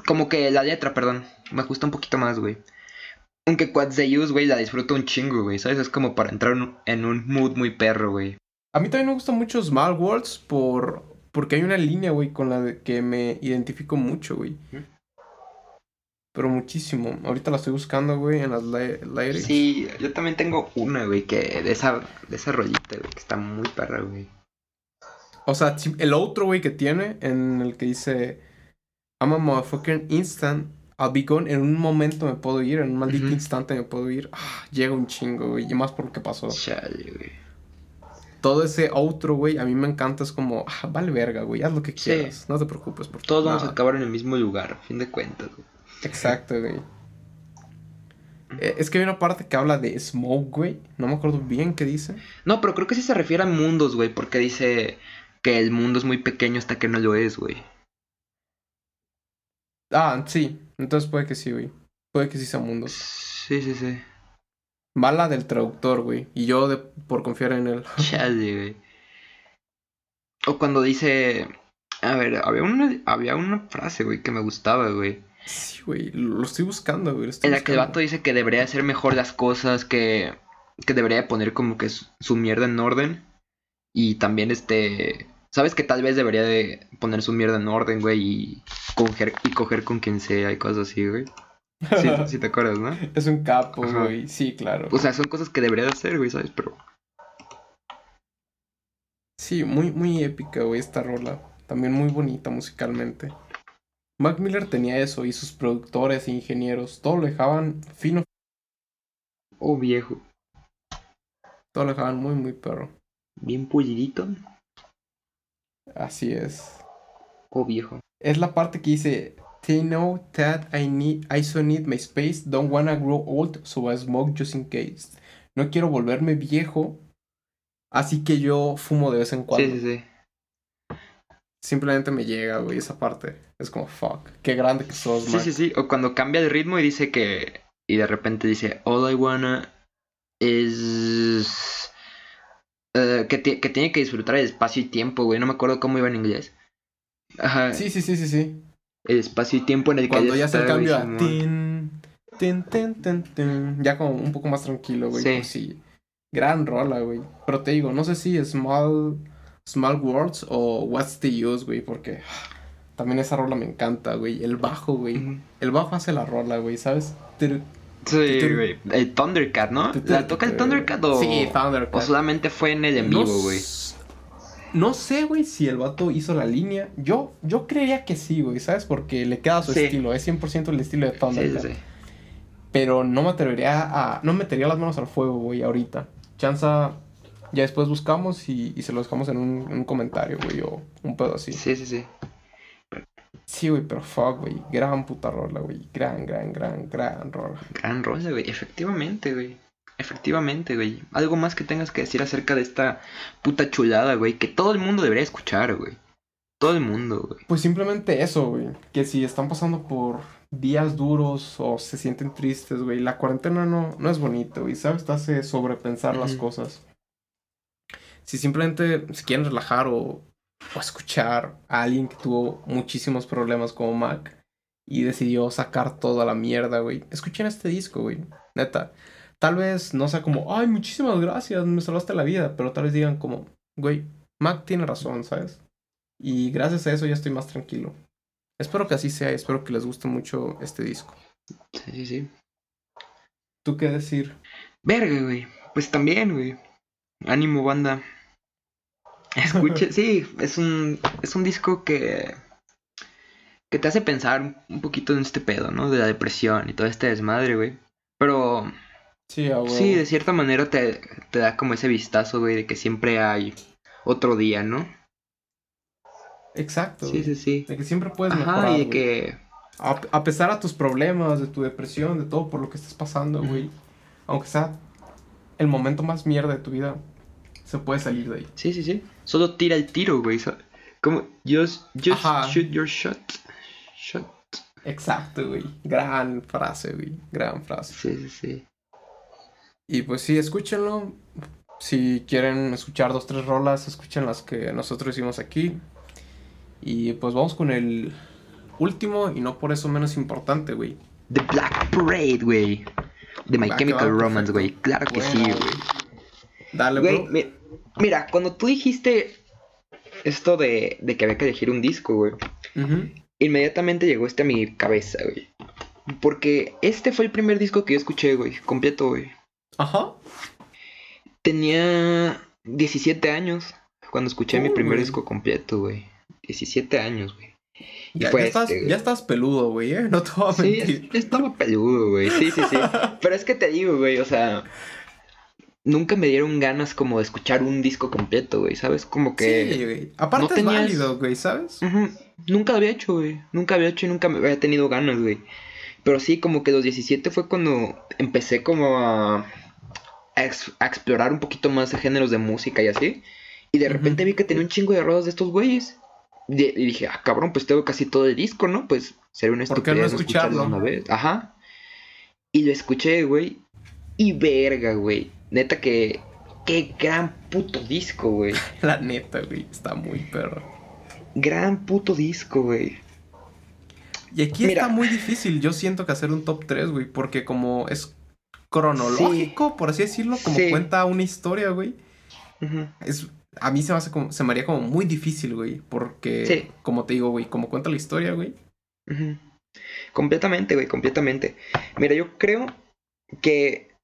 Como que la letra, perdón, me ajusta un poquito más, güey. Aunque Quads the Use, güey, la disfruto un chingo, güey, ¿sabes? Es como para entrar en un mood muy perro, güey.
A mí también me gusta mucho Small Worlds por, porque hay una línea, güey, con la de que me identifico mucho, güey. Pero muchísimo. Ahorita la estoy buscando, güey, en las lyrics.
Sí, yo también tengo una, güey, que de esa, de esa rollita, güey, que está muy perra, güey.
O sea, el otro, güey, que tiene, en el que dice I'm a motherfucking instant, I'll be gone. En un momento me puedo ir, en un maldito instante me puedo ir. Ah, llega un chingo, güey, y más por lo que pasó.
Chale, güey
todo ese otro, güey, a mí me encanta. Es como, ah, vale verga, güey, haz lo que quieras. No te preocupes por
Todos vamos a acabar en el mismo lugar, a fin de cuentas, güey.
Exacto, güey. Eh, es que hay una parte que habla de smoke, güey. No me acuerdo bien qué dice.
No, pero creo que sí se refiere a mundos, güey, porque dice que el mundo es muy pequeño hasta que no lo es, güey.
Ah, sí. Entonces puede que sí, güey. Puede que sí sea mundos.
Sí, sí, sí.
Mala del traductor, güey. Y yo de, por confiar en él.
Chale, güey. O cuando dice. A ver, había una, había una frase, güey, que me gustaba, güey.
Sí, güey. Lo estoy buscando, güey.
en la que el vato dice que debería hacer mejor las cosas, que, que debería poner como que su, mierda en orden. Y también este. Sabes que tal vez debería de poner su mierda en orden, güey, y coger, y coger con quien sea y cosas así, güey. Sí, te acuerdas, ¿no?
Es un capo, güey. Sí, claro.
O sea, son cosas que debería de hacer, güey, ¿sabes? Pero.
Sí, muy, muy épica, güey, esta rola. También muy bonita musicalmente. Mac Miller tenía eso y sus productores e ingenieros, todo lo dejaban fino.
Oh, viejo.
Todo lo dejaban muy, muy perro.
Bien pulidito.
Así es.
Oh, viejo.
Es la parte que dice, They know that I need, I so need my space. Don't wanna grow old, so I smoke just in case. No quiero volverme viejo, así que yo fumo de vez en cuando.
Sí, sí, sí.
Simplemente me llega, güey, esa parte. Es como, fuck, qué grande que sos,
man. Sí, sí, sí. O cuando cambia de ritmo y dice que. Y de repente dice, All I wanna is. Uh, que, que tiene que disfrutar el espacio y tiempo, güey. No me acuerdo cómo iba en inglés.
Ajá. Sí, sí, sí, sí, sí
el espacio y tiempo en el que
Cuando ya se el cambio a tin, tin, tin, tin, ya como un poco más tranquilo, güey. Sí. Pues sí. Gran rola, güey. Pero te digo, no sé si Small, Small Worlds o What's the Use, güey, porque también esa rola me encanta, güey. El bajo, güey. El bajo hace la rola, güey, ¿sabes?
Sí, güey. El Thundercat, ¿no? ¿La toca el Thundercat o...?
Sí, Thundercat.
O solamente fue en el en vivo, güey.
No sé, güey, si el vato hizo la línea. Yo, yo creería que sí, güey, ¿sabes? Porque le queda su estilo. Es 100% el estilo de Thunder. Sí, sí, Pero no me atrevería a... No metería las manos al fuego, güey, ahorita. Chanza... Ya después buscamos y, se lo dejamos en un, comentario, güey, o un pedo así.
Sí, sí, sí.
Sí, güey, pero fuck, güey. Gran puta rola, güey. Gran, gran, gran, gran rola.
Gran rola, güey. Efectivamente, güey. Efectivamente, güey. Algo más que tengas que decir acerca de esta puta chulada, güey. Que todo el mundo debería escuchar, güey. Todo el mundo, güey.
Pues simplemente eso, güey. Que si están pasando por días duros o se sienten tristes, güey. La cuarentena no, no es bonito, güey. ¿Sabes? Te hace sobrepensar las cosas. Si simplemente se quieren relajar o, o escuchar a alguien que tuvo muchísimos problemas como Mac y decidió sacar toda la mierda, güey. Escuchen este disco, güey. Neta tal vez no sea como, ay, muchísimas gracias, me salvaste la vida, pero tal vez digan como, güey, Mac tiene razón, ¿sabes? Y gracias a eso ya estoy más tranquilo. Espero que así sea y espero que les guste mucho este disco.
Sí, sí, sí.
¿Tú qué decir?
Verga, güey. Pues también, güey. Ánimo, banda. Escuche, sí, es un, es un disco que, que te hace pensar un poquito en este pedo, ¿no? De la depresión y todo este desmadre, güey. Pero
Sí,
Sí, de cierta manera te, da como ese vistazo, güey, de que siempre hay otro día, ¿no?
Exacto.
Sí, sí, sí.
De que siempre puedes Ajá,
y de que...
A, pesar de tus problemas, de tu depresión, de todo por lo que estás pasando, güey. Aunque sea el momento más mierda de tu vida, se puede salir de ahí.
Sí, sí, sí. Solo tira el tiro, güey. Como, just, just shoot your shot. Shot.
Exacto, güey. Gran frase, güey. Gran frase.
Sí, sí, sí.
Y pues sí, escúchenlo. Si quieren escuchar dos, tres rolas, escuchen las que nosotros hicimos aquí. Y pues vamos con el último y no por eso menos importante, güey.
The Black Parade, güey. De My
que
Chemical Romance, güey. Claro que sí, güey.
Dale,
Güey, mi- mira, cuando tú dijiste esto de, de que había que elegir un disco, güey, inmediatamente llegó este a mi cabeza, güey. Porque este fue el primer disco que yo escuché, güey, completo, güey.
Ajá.
Tenía 17 años cuando escuché mi primer disco completo, güey. 17 años, güey.
Ya, ya estás,
este,
ya estás peludo, güey, ¿eh? No te voy a
Sí,
mentir.
es- estaba peludo, güey. Sí, sí, sí. Pero es que te digo, güey, o sea, nunca me dieron ganas como de escuchar un disco completo, güey, ¿sabes? Como que
Sí, güey. Aparte
no
es válido, güey, ¿sabes?
Ujú, nunca lo había hecho, güey. Nunca había hecho y nunca me había tenido ganas, güey. Pero sí, como que los 17 fue cuando empecé como a, a, ex- a explorar un poquito más de géneros de música y así. Y de repente vi que tenía un chingo de rodas de estos güeyes. Y, y dije, ah, cabrón, pues tengo casi todo el disco, ¿no? Pues sería una
¿Por qué no
estupidez no escucharlo
escucharlo?
una vez. Ajá. Y lo escuché, güey. Y verga, güey. Neta que... Qué gran puto disco, güey.
La neta, güey. Está muy perro.
Gran puto disco, güey.
Y aquí
Mira.
está muy difícil, yo siento que hacer un top 3, güey, porque como es cronológico, por así decirlo, como
Sí.
cuenta una historia, güey, es a mí se me hace como se me haría como muy difícil, güey, porque
Sí.
como te digo, güey, como cuenta la historia, güey.
Completamente, güey, completamente. Mira, yo creo que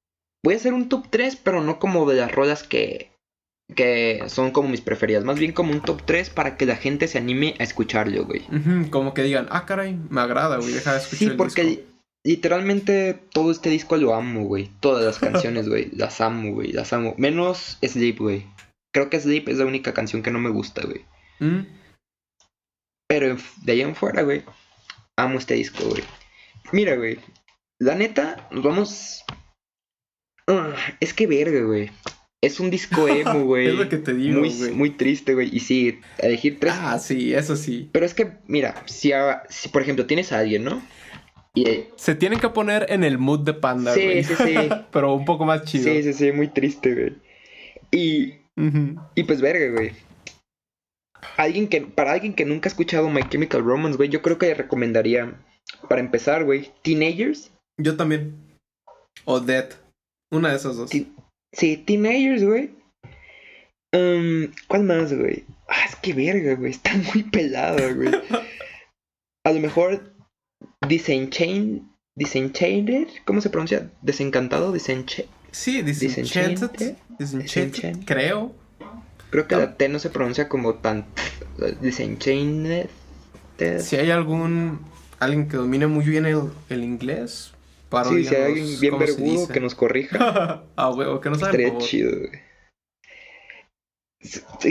voy a hacer un top 3, pero no como de las rolas que, que son como mis preferidas. Más bien como un top 3 para que la gente se anime a escucharlo, güey.
Como que digan, "Ah, caray, me agrada, güey, deja de escuchar
Sí,
el
porque
disco".
Li- literalmente todo este disco lo amo, güey. Todas las canciones, güey. Las amo, güey. Las amo. Menos Sleep, güey. Creo que Sleep es la única canción que no me gusta, güey.
Mm,
Pero de ahí en fuera, güey, amo este disco, güey. Mira, güey, la neta, nos vamos... Ah, es que verga, güey. Es un disco emo, güey.
es lo que te digo,
muy,
güey.
muy triste, güey. Y sí, elegir tres...
Ah, sí, eso sí.
Pero es que, mira, si, a- si por ejemplo tienes a alguien, ¿no? Y, eh,
Se tienen que poner en el mood de panda,
Sí,
güey.
sí, sí.
Pero un poco más chido.
sí, sí, sí, muy triste, güey. Y, y pues verga, güey. Alguien que, para alguien que nunca ha escuchado My Chemical Romance, güey, yo creo que le recomendaría, para empezar, güey, Teenagers.
Yo también. O Dead. Una de esas dos.
Ti- Sí, Teenagers, güey. Um, ¿Cuál más, güey? Ah, es que verga, güey. Está muy pelada, güey. A lo mejor Disenchained. Disenchanted. ¿Cómo se pronuncia? Desencantado. Disencha
Sí, Disenchanted.
Disenchanted.
Creo.
Creo que
No.
la T no se pronuncia como tan. Disenchained.
Si hay algún. Alguien que domine muy bien el, el inglés. Para
Sí, si hay alguien bien vergudo que nos corrija.
ah, huevo, que no sabe.
Estaría
por
chido, güey.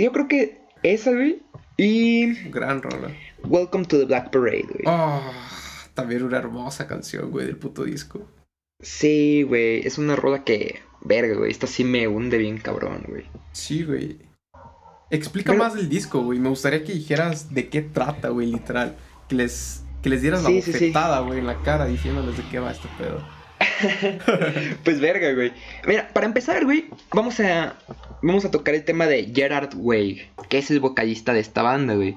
Yo creo que esa, güey. Y.
Gran rola.
Welcome to the Black Parade, güey.
Oh, también una hermosa canción, güey, del puto disco.
Sí, güey, es una rola que, verga, güey, esta sí me hunde bien cabrón, güey.
Sí, güey. Explica
Pero-
más del disco, güey. Me gustaría que dijeras de qué trata, güey, literal. Que les, que les dieras
Sí,
la
sí, sí.
bofetada, güey, en la cara diciéndoles de qué va este pedo.
Pues verga, güey. Mira, para empezar, güey, vamos a vamos a tocar el tema de Gerard Way, que es el vocalista de esta banda, güey.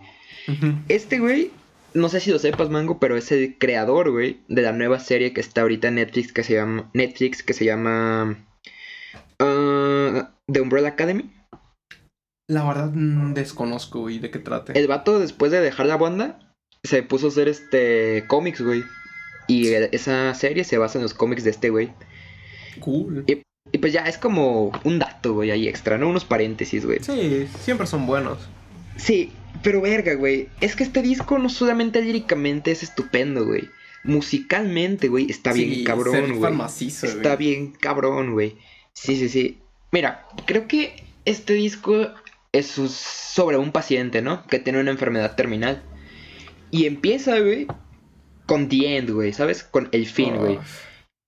Este güey, no sé si lo sepas, Mango, pero es el creador, güey, de la nueva serie que está ahorita en Netflix que se llama Netflix que se llama ah, The Umbrella Academy.
La verdad, mm, desconozco, güey, de qué trate.
El vato, después de dejar la banda, se puso a hacer este cómics, güey. Y esa serie se basa en los cómics de este güey.
Cool.
Y pues ya es como un dato, güey, ahí extra, ¿no? Unos paréntesis, güey.
Sí, siempre son buenos.
Sí, pero verga, güey. Es que este disco no solamente líricamente es estupendo, güey. Musicalmente, güey, está bien
Sí,
cabrón, güey.
macizo, güey.
Está bien cabrón, güey. Sí, sí, sí. Mira, creo que este disco es sobre un paciente, ¿no? Que tiene una enfermedad terminal. Y empieza, güey, con The End, güey, ¿sabes? Con el fin, güey.
Oh,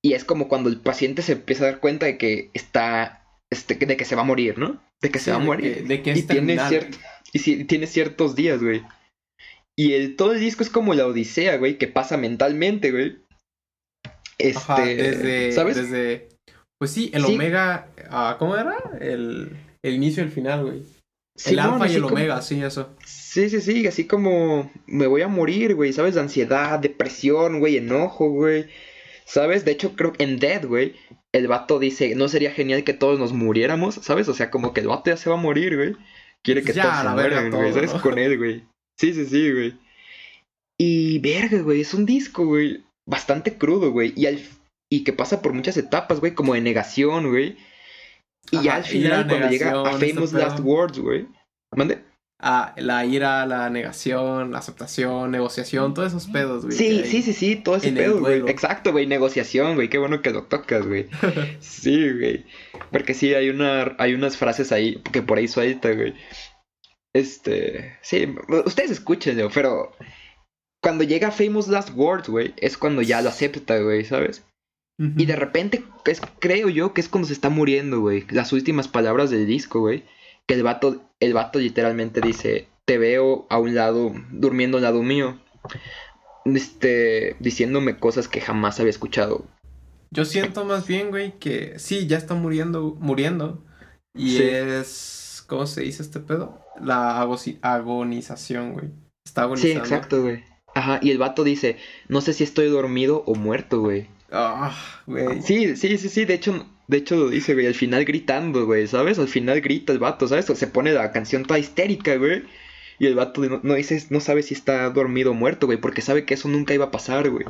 Y es como cuando el paciente se empieza a dar cuenta de que está. Este, de que se va a morir, ¿no? De que
Sí,
se va a
de
morir.
que- de que
y tiene cierto. Y sí, tiene ciertos días, güey. Y el, todo el disco es como la odisea, güey, que pasa mentalmente, güey. Este.
Ajá, desde,
¿Sabes?
desde, Pues sí, el
Sí.
Omega, ah, ¿cómo era? El, el inicio y el final, güey. el alfa y el
como-
omega, sí, eso.
Sí, sí, sí, así como me voy a morir, güey, ¿sabes? Ansiedad, depresión, güey, enojo, güey. ¿Sabes? De hecho, creo que en Dead, güey, el vato dice, no sería genial que todos nos muriéramos, ¿sabes? O sea, como que el vato ya se va a morir, güey. Quiere que
Ya,
todos se mueran, güey, ¿sabes?
¿no?
Con él, güey. Sí, sí, sí, güey. Y verga, güey, es un disco, güey, bastante crudo, güey. Y, al, y que pasa por muchas etapas, güey, como de negación, güey. Y ya al final, cuando llega a
este
Famous. Last Words, güey. ¿Mande?
Ah, la ira, la negación, la aceptación, negociación, todos esos pedos, güey.
Sí, sí, sí, sí, todo ese pedo, güey. Exacto, güey, negociación, güey, qué bueno que lo tocas, güey. Sí, güey. Porque sí, hay una, hay unas frases ahí que por ahí suelta, güey. Este, sí, ustedes escúchenlo, pero cuando llega Famous Last Words, güey, es cuando ya lo acepta, güey, ¿sabes? Y de repente, es, creo yo que es cuando se está muriendo, güey. Las últimas palabras del disco, güey. Que el vato, el vato literalmente dice, te veo a un lado, durmiendo al lado mío. Este, diciéndome cosas que jamás había escuchado.
Yo siento más bien, güey, que sí, ya está muriendo, muriendo. Y
Sí.
es, ¿cómo se dice este pedo? La agonización, güey. Está
Sí,
agonizando.
exacto, güey. Ajá, y el vato dice, no sé si estoy dormido o muerto, güey.
Ah, güey.
Sí, sí, sí, sí, de hecho, de hecho lo dice, güey, al final gritando, güey, ¿sabes? Al final grita el vato, ¿sabes? Se pone la canción toda histérica, güey. Y el vato no, no dice, no sabe si está dormido o muerto, güey, porque sabe que eso nunca iba a pasar, güey.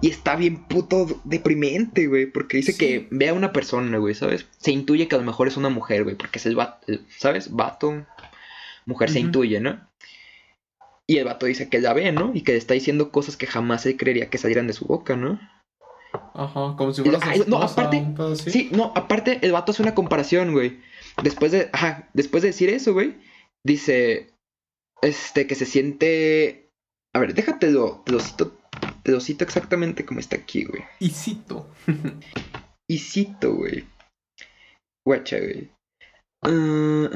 Y está bien puto deprimente, güey, porque dice
Sí.
que ve a una persona, güey, ¿sabes? Se intuye que a lo mejor es una mujer, güey, porque es el vato, ¿sabes? Vato, mujer se intuye, ¿no? Y el vato dice que la ve, ¿no? Y que le está diciendo cosas que jamás él creería que salieran de su boca, ¿no?
Ajá, como si fuera
ay, no, aparte-. Sí, no, aparte el vato hace una comparación, güey. Después de, ajá, después de decir eso, güey, dice, este, que se siente, a ver, déjate lo, te lo cito, te lo cito exactamente como está aquí, güey.
Y cito.
Y cito, güey. Guacha, güey. Ah.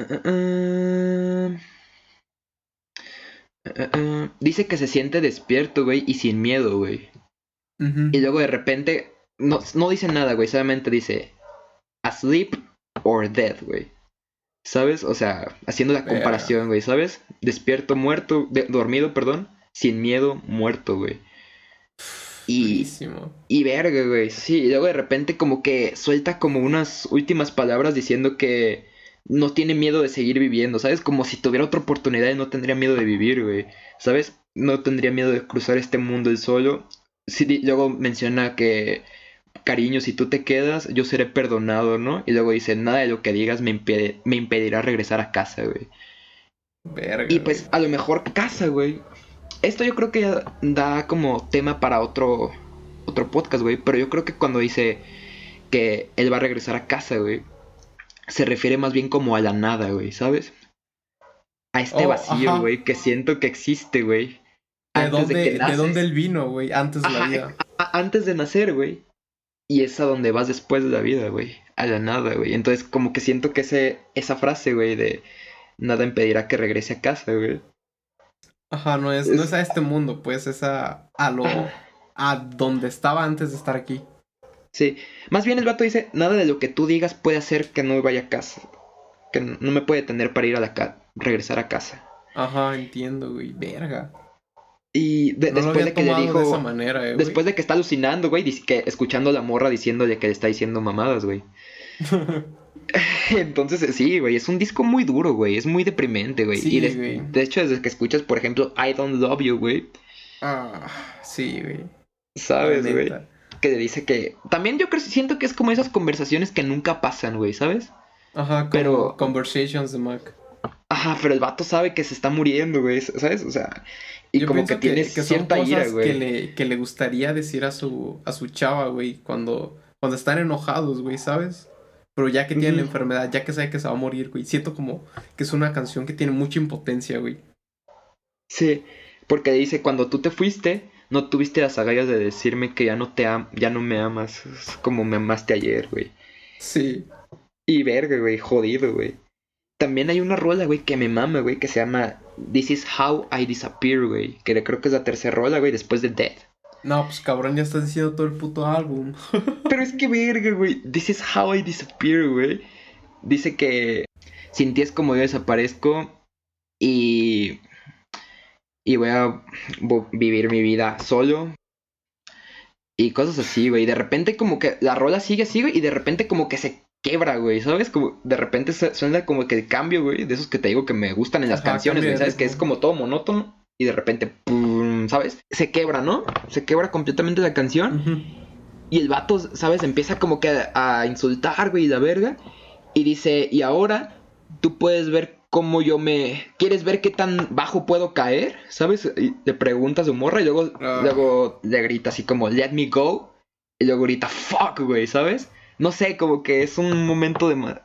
Ah, ah. Dice que se siente despierto, güey, y sin miedo, güey. Y luego de repente, no, no dice nada, güey, solamente dice asleep or dead, güey. ¿Sabes? O sea, haciendo la comparación, güey, ¿sabes? Despierto, muerto, de- dormido, perdón, sin miedo, muerto, güey. Y,
Buenísimo.
y verga, güey, sí, y luego de repente como que suelta como unas últimas palabras diciendo que no tiene miedo de seguir viviendo, ¿sabes? Como si tuviera otra oportunidad y no tendría miedo de vivir, güey, ¿sabes? No tendría miedo de cruzar este mundo él solo. Sí, luego menciona que, cariño, si tú te quedas, yo seré perdonado, ¿no? Y luego dice, nada de lo que digas me, impide- me impedirá regresar a casa, güey.
Verga.
Y pues a lo mejor casa, güey. Esto yo creo que ya da como tema para otro otro podcast, güey, pero yo creo que cuando dice que él va a regresar a casa, güey, se refiere más bien como a la nada, güey, ¿sabes? A este
Oh,
vacío,
ajá.
güey, que siento que existe, güey.
¿De
Antes
dónde,
de que
de
naces.
dónde él vino, güey? Antes de la vida.
a- antes de nacer, güey. Y es a donde vas después de la vida, güey. A la nada, güey. Entonces, como que siento que ese, esa frase, güey, de nada impedirá que regrese a casa, güey.
Ajá, no es, no es a este mundo, pues es a, a lo. a donde estaba antes de estar aquí.
Sí, más bien el vato dice, nada de lo que tú digas puede hacer que no vaya a casa. Que no me puede tener para ir a la casa, regresar a casa.
Ajá, entiendo, güey. Verga.
Y de-
No
después de que le dijo,
de esa manera, eh,
después de que está alucinando, güey, que escuchando a la morra diciéndole que le está diciendo mamadas, güey. Entonces, eh, sí, güey, es un disco muy duro, güey, es muy deprimente, güey.
Sí,
y des-
güey.
de hecho, desde que escuchas, por ejemplo, I Don't Love You, güey,
ah, sí, güey.
sabes, güey, que le dice que... También yo creo, siento que es como esas conversaciones que nunca pasan, güey, ¿sabes?
Ajá, como
Pero-
Conversations de Mac.
Ajá, pero el vato sabe que se está muriendo, güey, ¿sabes? O sea, y
Yo
como que tiene
que son
cierta
cosas
ira,
que
güey.
le, que le gustaría decir a su, a su chava, güey, cuando, cuando están enojados, güey, ¿sabes? Pero ya que tiene la enfermedad, ya que sabe que se va a morir, güey. Siento como que es una canción que tiene mucha impotencia, güey.
Sí, porque dice, cuando tú te fuiste, no tuviste las agallas de decirme que ya no te am ya no me amas como me amaste ayer, güey.
Sí.
Y verga, güey, jodido, güey. También hay una rola, güey, que me mama, güey, que se llama This is How I Disappear, güey. Que creo que es la tercera rola, güey, después de Death.
No, pues cabrón, ya estás diciendo todo el puto álbum.
Pero es que verga, güey. This is how I disappear, güey. Dice que sin ti es como yo desaparezco y y voy a vivir mi vida solo y cosas así, güey. De repente como que la rola sigue así, güey, y de repente como que se quebra, güey, ¿sabes? Como de repente su- suena como que el cambio, güey, de esos que te digo que me gustan en las
Ajá,
canciones, güey, ¿sabes? Que es como todo monótono y de repente, pum, ¿sabes? Se quebra, ¿no? Se quebra completamente la canción. Y el vato, ¿sabes? Empieza como que a, a insultar, güey, la verga. Y dice, y ahora tú puedes ver cómo yo me... ¿Quieres ver qué tan bajo puedo caer? ¿Sabes? Y le pregunta a su morra y luego,
Ah.
luego le grita así como, let me go. Y luego grita, fuck, güey, ¿sabes? No sé, como que es un momento de... ma-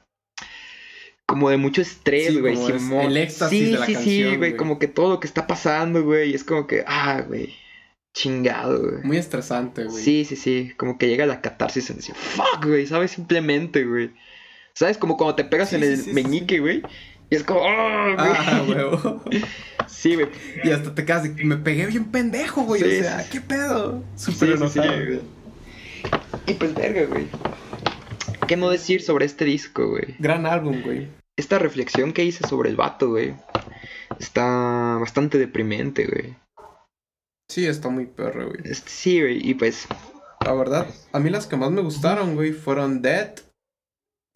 Como de mucho estrés,
Sí,
güey. Simón.
el éxtasis
sí,
de la
sí, sí,
canción,
güey.
güey.
Como que todo lo que está pasando, güey. y Es como que, ah, güey. Chingado, güey.
Muy estresante, güey.
Sí, sí, sí. Como que llega la catarsis en decir, fuck, güey, ¿sabes? Simplemente, güey. ¿Sabes? Como cuando te pegas
Sí,
en
sí,
el
sí, sí,
meñique, güey. Y es como, ¡oh, güey!
Ah, huevo.
Sí, güey.
Y hasta te quedas de, me pegué bien pendejo, güey.
Sí,
o sea,
sí.
¿qué pedo?
Sí,
Súper
sí, sí,
enojado.
güey. Y pues, verga, güey. ¿Qué no decir sobre este disco, güey?
Gran álbum, güey.
Esta reflexión que hice sobre el vato, güey. Está bastante deprimente, güey.
Sí, está muy perro, güey.
Este, sí, güey. Y pues,
La verdad, a mí las que más me gustaron, güey, fueron Dead,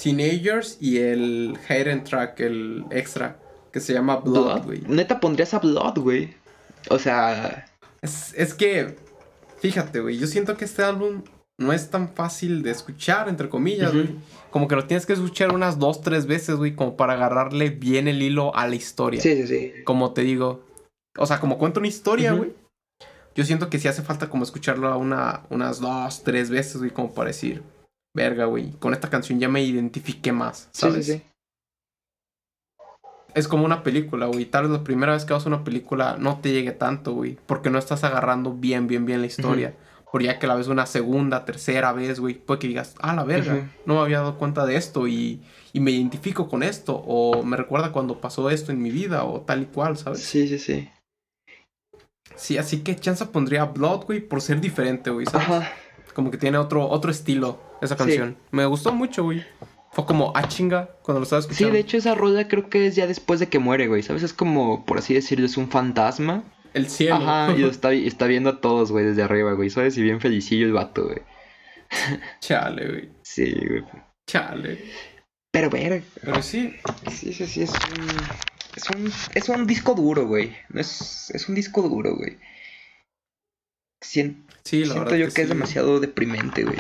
Teenagers y el Hayden Track, el extra, que se llama Blood,
Blood.
güey.
Neta pondrías a Blood, güey. O sea,
Es, es que, fíjate, güey, yo siento que este álbum no es tan fácil de escuchar, entre comillas, güey. Como que lo tienes que escuchar unas dos, tres veces, güey, como para agarrarle bien el hilo a la historia.
sí, sí, sí.
Como te digo, o sea, como cuento una historia, güey. Yo siento que sí hace falta como escucharlo a una, unas dos, tres veces, güey, como para decir, verga, güey, con esta canción ya me identifiqué más,
Sí,
¿sabes?
sí, sí.
Es como una película, güey. Tal vez la primera vez que vas a una película no te llegue tanto, güey. Porque no estás agarrando bien, bien, bien la historia. Por ya que la ves una segunda, tercera vez, güey. Puede que digas, ah, la verga. No me había dado cuenta de esto y, y me identifico con esto. O me recuerda cuando pasó esto en mi vida o tal y cual, ¿sabes?
Sí, sí, sí.
Sí, así que chance pondría Blood, güey, por ser diferente, güey, ¿sabes?
Ajá.
Como que tiene otro, otro estilo esa
Sí.
canción. Me gustó mucho, güey. Fue como, ah, chinga, cuando lo estaba
Sí,
escuchando.
de hecho esa rola creo que es ya después de que muere, güey. ¿Sabes? Es como, por así decirlo, es un fantasma.
El cielo.
Ajá, y está, está viendo a todos, güey, desde arriba, güey. ¿Sabes? Y bien felicillo el vato, güey.
Chale, güey.
Sí, güey.
Chale.
Pero ver,
Pero sí,
sí, sí, sí, es un... Es un, es un disco duro, güey. Es, es un disco duro, güey. Sien-
sí, la
siento yo
que,
que, es demasiado deprimente, güey.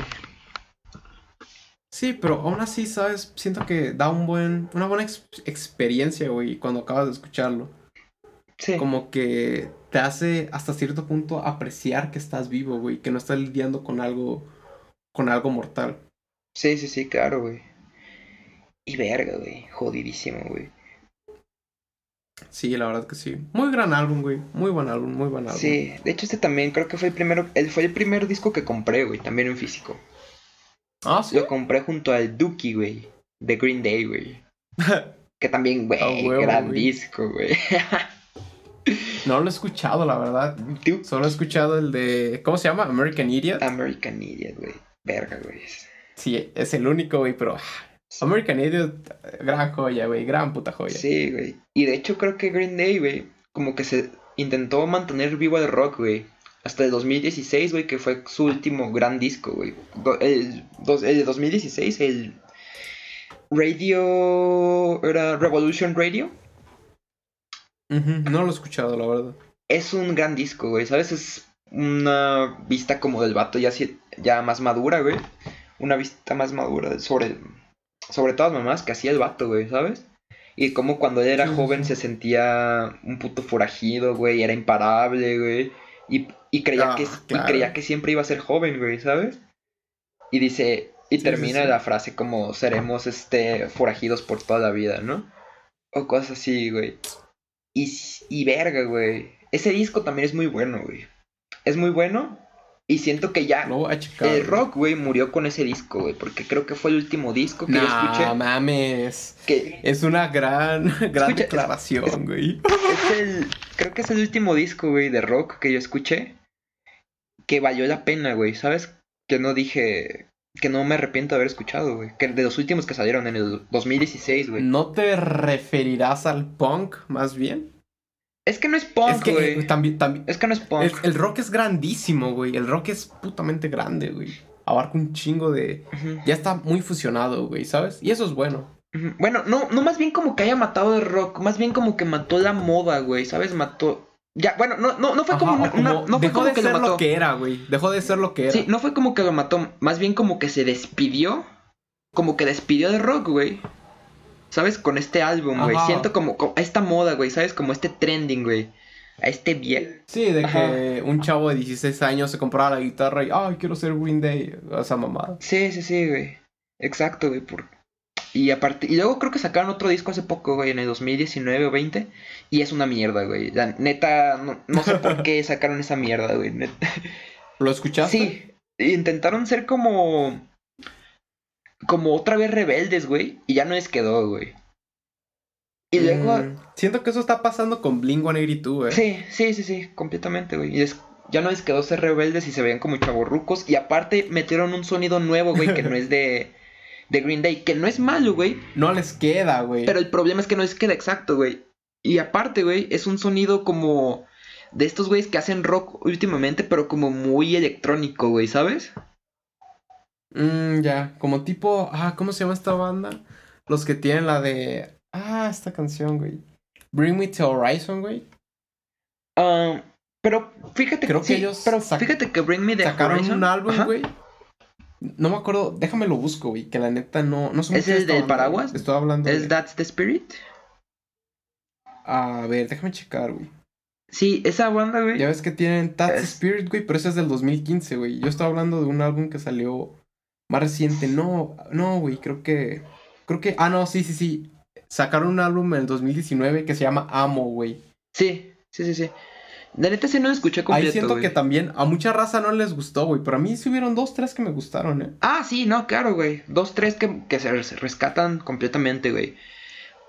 Sí, pero aún así, ¿sabes? Siento que da un buen, una buena ex- experiencia, güey, cuando acabas de escucharlo.
Sí.
Como que te hace hasta cierto punto apreciar que estás vivo, güey, que no estás lidiando con algo, con algo mortal.
Sí, sí, sí, claro, güey. Y verga, güey. Jodidísimo, güey.
Sí, la verdad que sí. Muy gran álbum, güey. Muy buen álbum, muy buen álbum.
Sí, de hecho este también creo que fue el primero, él fue el primer disco que compré, güey, también en físico.
Ah, sí.
Lo compré junto al Dookie, güey, de Green Day, güey. Que también, güey, gran disco, güey.
no lo he escuchado, la verdad. Solo he escuchado el de, ¿cómo se llama? American Idiot.
American Idiot, güey. Verga, güey.
Sí, es el único, güey, pero ah, American Idiot, gran joya, güey, gran puta joya.
Sí, güey. Y de hecho creo que Green Day, güey, como que se intentó mantener vivo el rock, güey. Hasta el 2016, güey, que fue su último gran disco, güey. El, el de 2016, el Radio... ¿Era Revolution Radio?
No lo he escuchado, la verdad.
Es un gran disco, güey, ¿sabes? Es una vista como del vato ya, ya más madura, güey. Una vista más madura sobre, sobre todas las mamás que hacía el vato, güey, ¿sabes? Y como cuando él era
Sí,
joven
sí.
se sentía un puto forajido, güey, era imparable, güey. Y, y creía
Ah,
que, y creía que siempre iba a ser joven, güey, ¿sabes? Y dice, y
Sí,
termina la frase como seremos este forajidos por toda la vida, ¿no? O cosas así, güey. Y, y verga, güey. Ese disco también es muy bueno, güey. Es muy bueno. Y siento que ya
checar.
el rock, güey, murió con ese disco, güey. Porque creo que fue el último disco que yo escuché.
mames.
Que
Es una gran, gran
Escucha,
declaración, güey.
es el. Creo que es el último disco, güey, de rock que yo escuché. que valió la pena, güey, ¿sabes? Que no dije, que no me arrepiento de haber escuchado, güey. Que de los últimos que salieron en el 2016, güey.
¿No te referirás al punk, más bien?
Es que no es punk,
Es que
güey.
eh, también, también,
Es que no es punk.
el, el rock es grandísimo, güey. El rock es putamente grande, güey. Abarca un chingo de... Ya está muy fusionado, güey, ¿sabes? Y eso es bueno.
Bueno, no, no más bien como que haya matado el rock, más bien como que mató la moda, güey, ¿sabes? Mató... Ya, bueno, no, no, no fue como
Ajá,
una...
o como-
una- no fue
dejó
como
de
que
ser
lo mató.
lo que era, güey. Dejó de ser lo que era.
Sí, no fue como que lo mató, más bien como que se despidió. Como que despidió de rock, güey. ¿Sabes? Con este álbum, güey. Siento como, como a esta moda, güey, ¿sabes? Como este trending, güey. A este bien.
Sí, de
Ajá.
que un chavo de 16 años se compraba la guitarra y, ay, quiero ser Green Day. Esa mamada.
Sí, sí, sí, güey. Exacto, güey. Por... Y aparte, y luego creo que sacaron otro disco hace poco, güey, en el 2019 o 20. Y es una mierda, güey. La neta, no, no sé por qué sacaron esa mierda, güey. neta.
¿Lo escuchaste?
Sí, intentaron ser como. Como otra vez rebeldes, güey. Y ya no les quedó, güey. Y luego.
Mm, siento que eso está pasando con Blink 182, güey.
Sí, sí, sí, sí, completamente, güey. Y les- ya no les quedó ser rebeldes y se veían como chavorrucos. Y aparte metieron un sonido nuevo, güey, que no es de. De Green Day. Que no es malo, güey.
No les queda, güey.
Pero el problema es que no les queda exacto, güey. Y aparte, güey, es un sonido como. De estos güeyes que hacen rock últimamente, pero como muy electrónico, güey, ¿sabes?
Mm, ya, como tipo, ah, ¿cómo se llama esta banda? Los que tienen la de, ah, esta canción, güey. Bring Me to Horizon, güey.
Ah, pero fíjate
Creo que
sí,
ellos
pero fíjate que Bring Me the
Sacaron
Horizon,
un álbum,
ajá,
güey. No me acuerdo, déjame lo busco, güey, que la neta no, no sé
¿Es el del paraguas?
Estoy hablando
¿Es
de...
That's the Spirit?
A ver, déjame checar, güey.
Sí, esa banda, güey.
Ya ves que tienen That's the
Es-
Spirit, güey, pero ese es del 2015, güey. Yo estaba hablando de un álbum que salió más reciente. No, no, güey, creo que... Creo que... Ah, no, sí, sí, sí. Sacaron un álbum en el 2019 que se llama Amo, güey.
Sí, sí, sí, sí. La neta sí no lo escuché completo,
Ahí siento que también a mucha raza no les gustó, güey. Pero a mí sí hubieron dos, tres que me gustaron, ¿eh?
Ah, sí, no, claro, güey. Dos, tres que, que se, rescatan completamente, güey.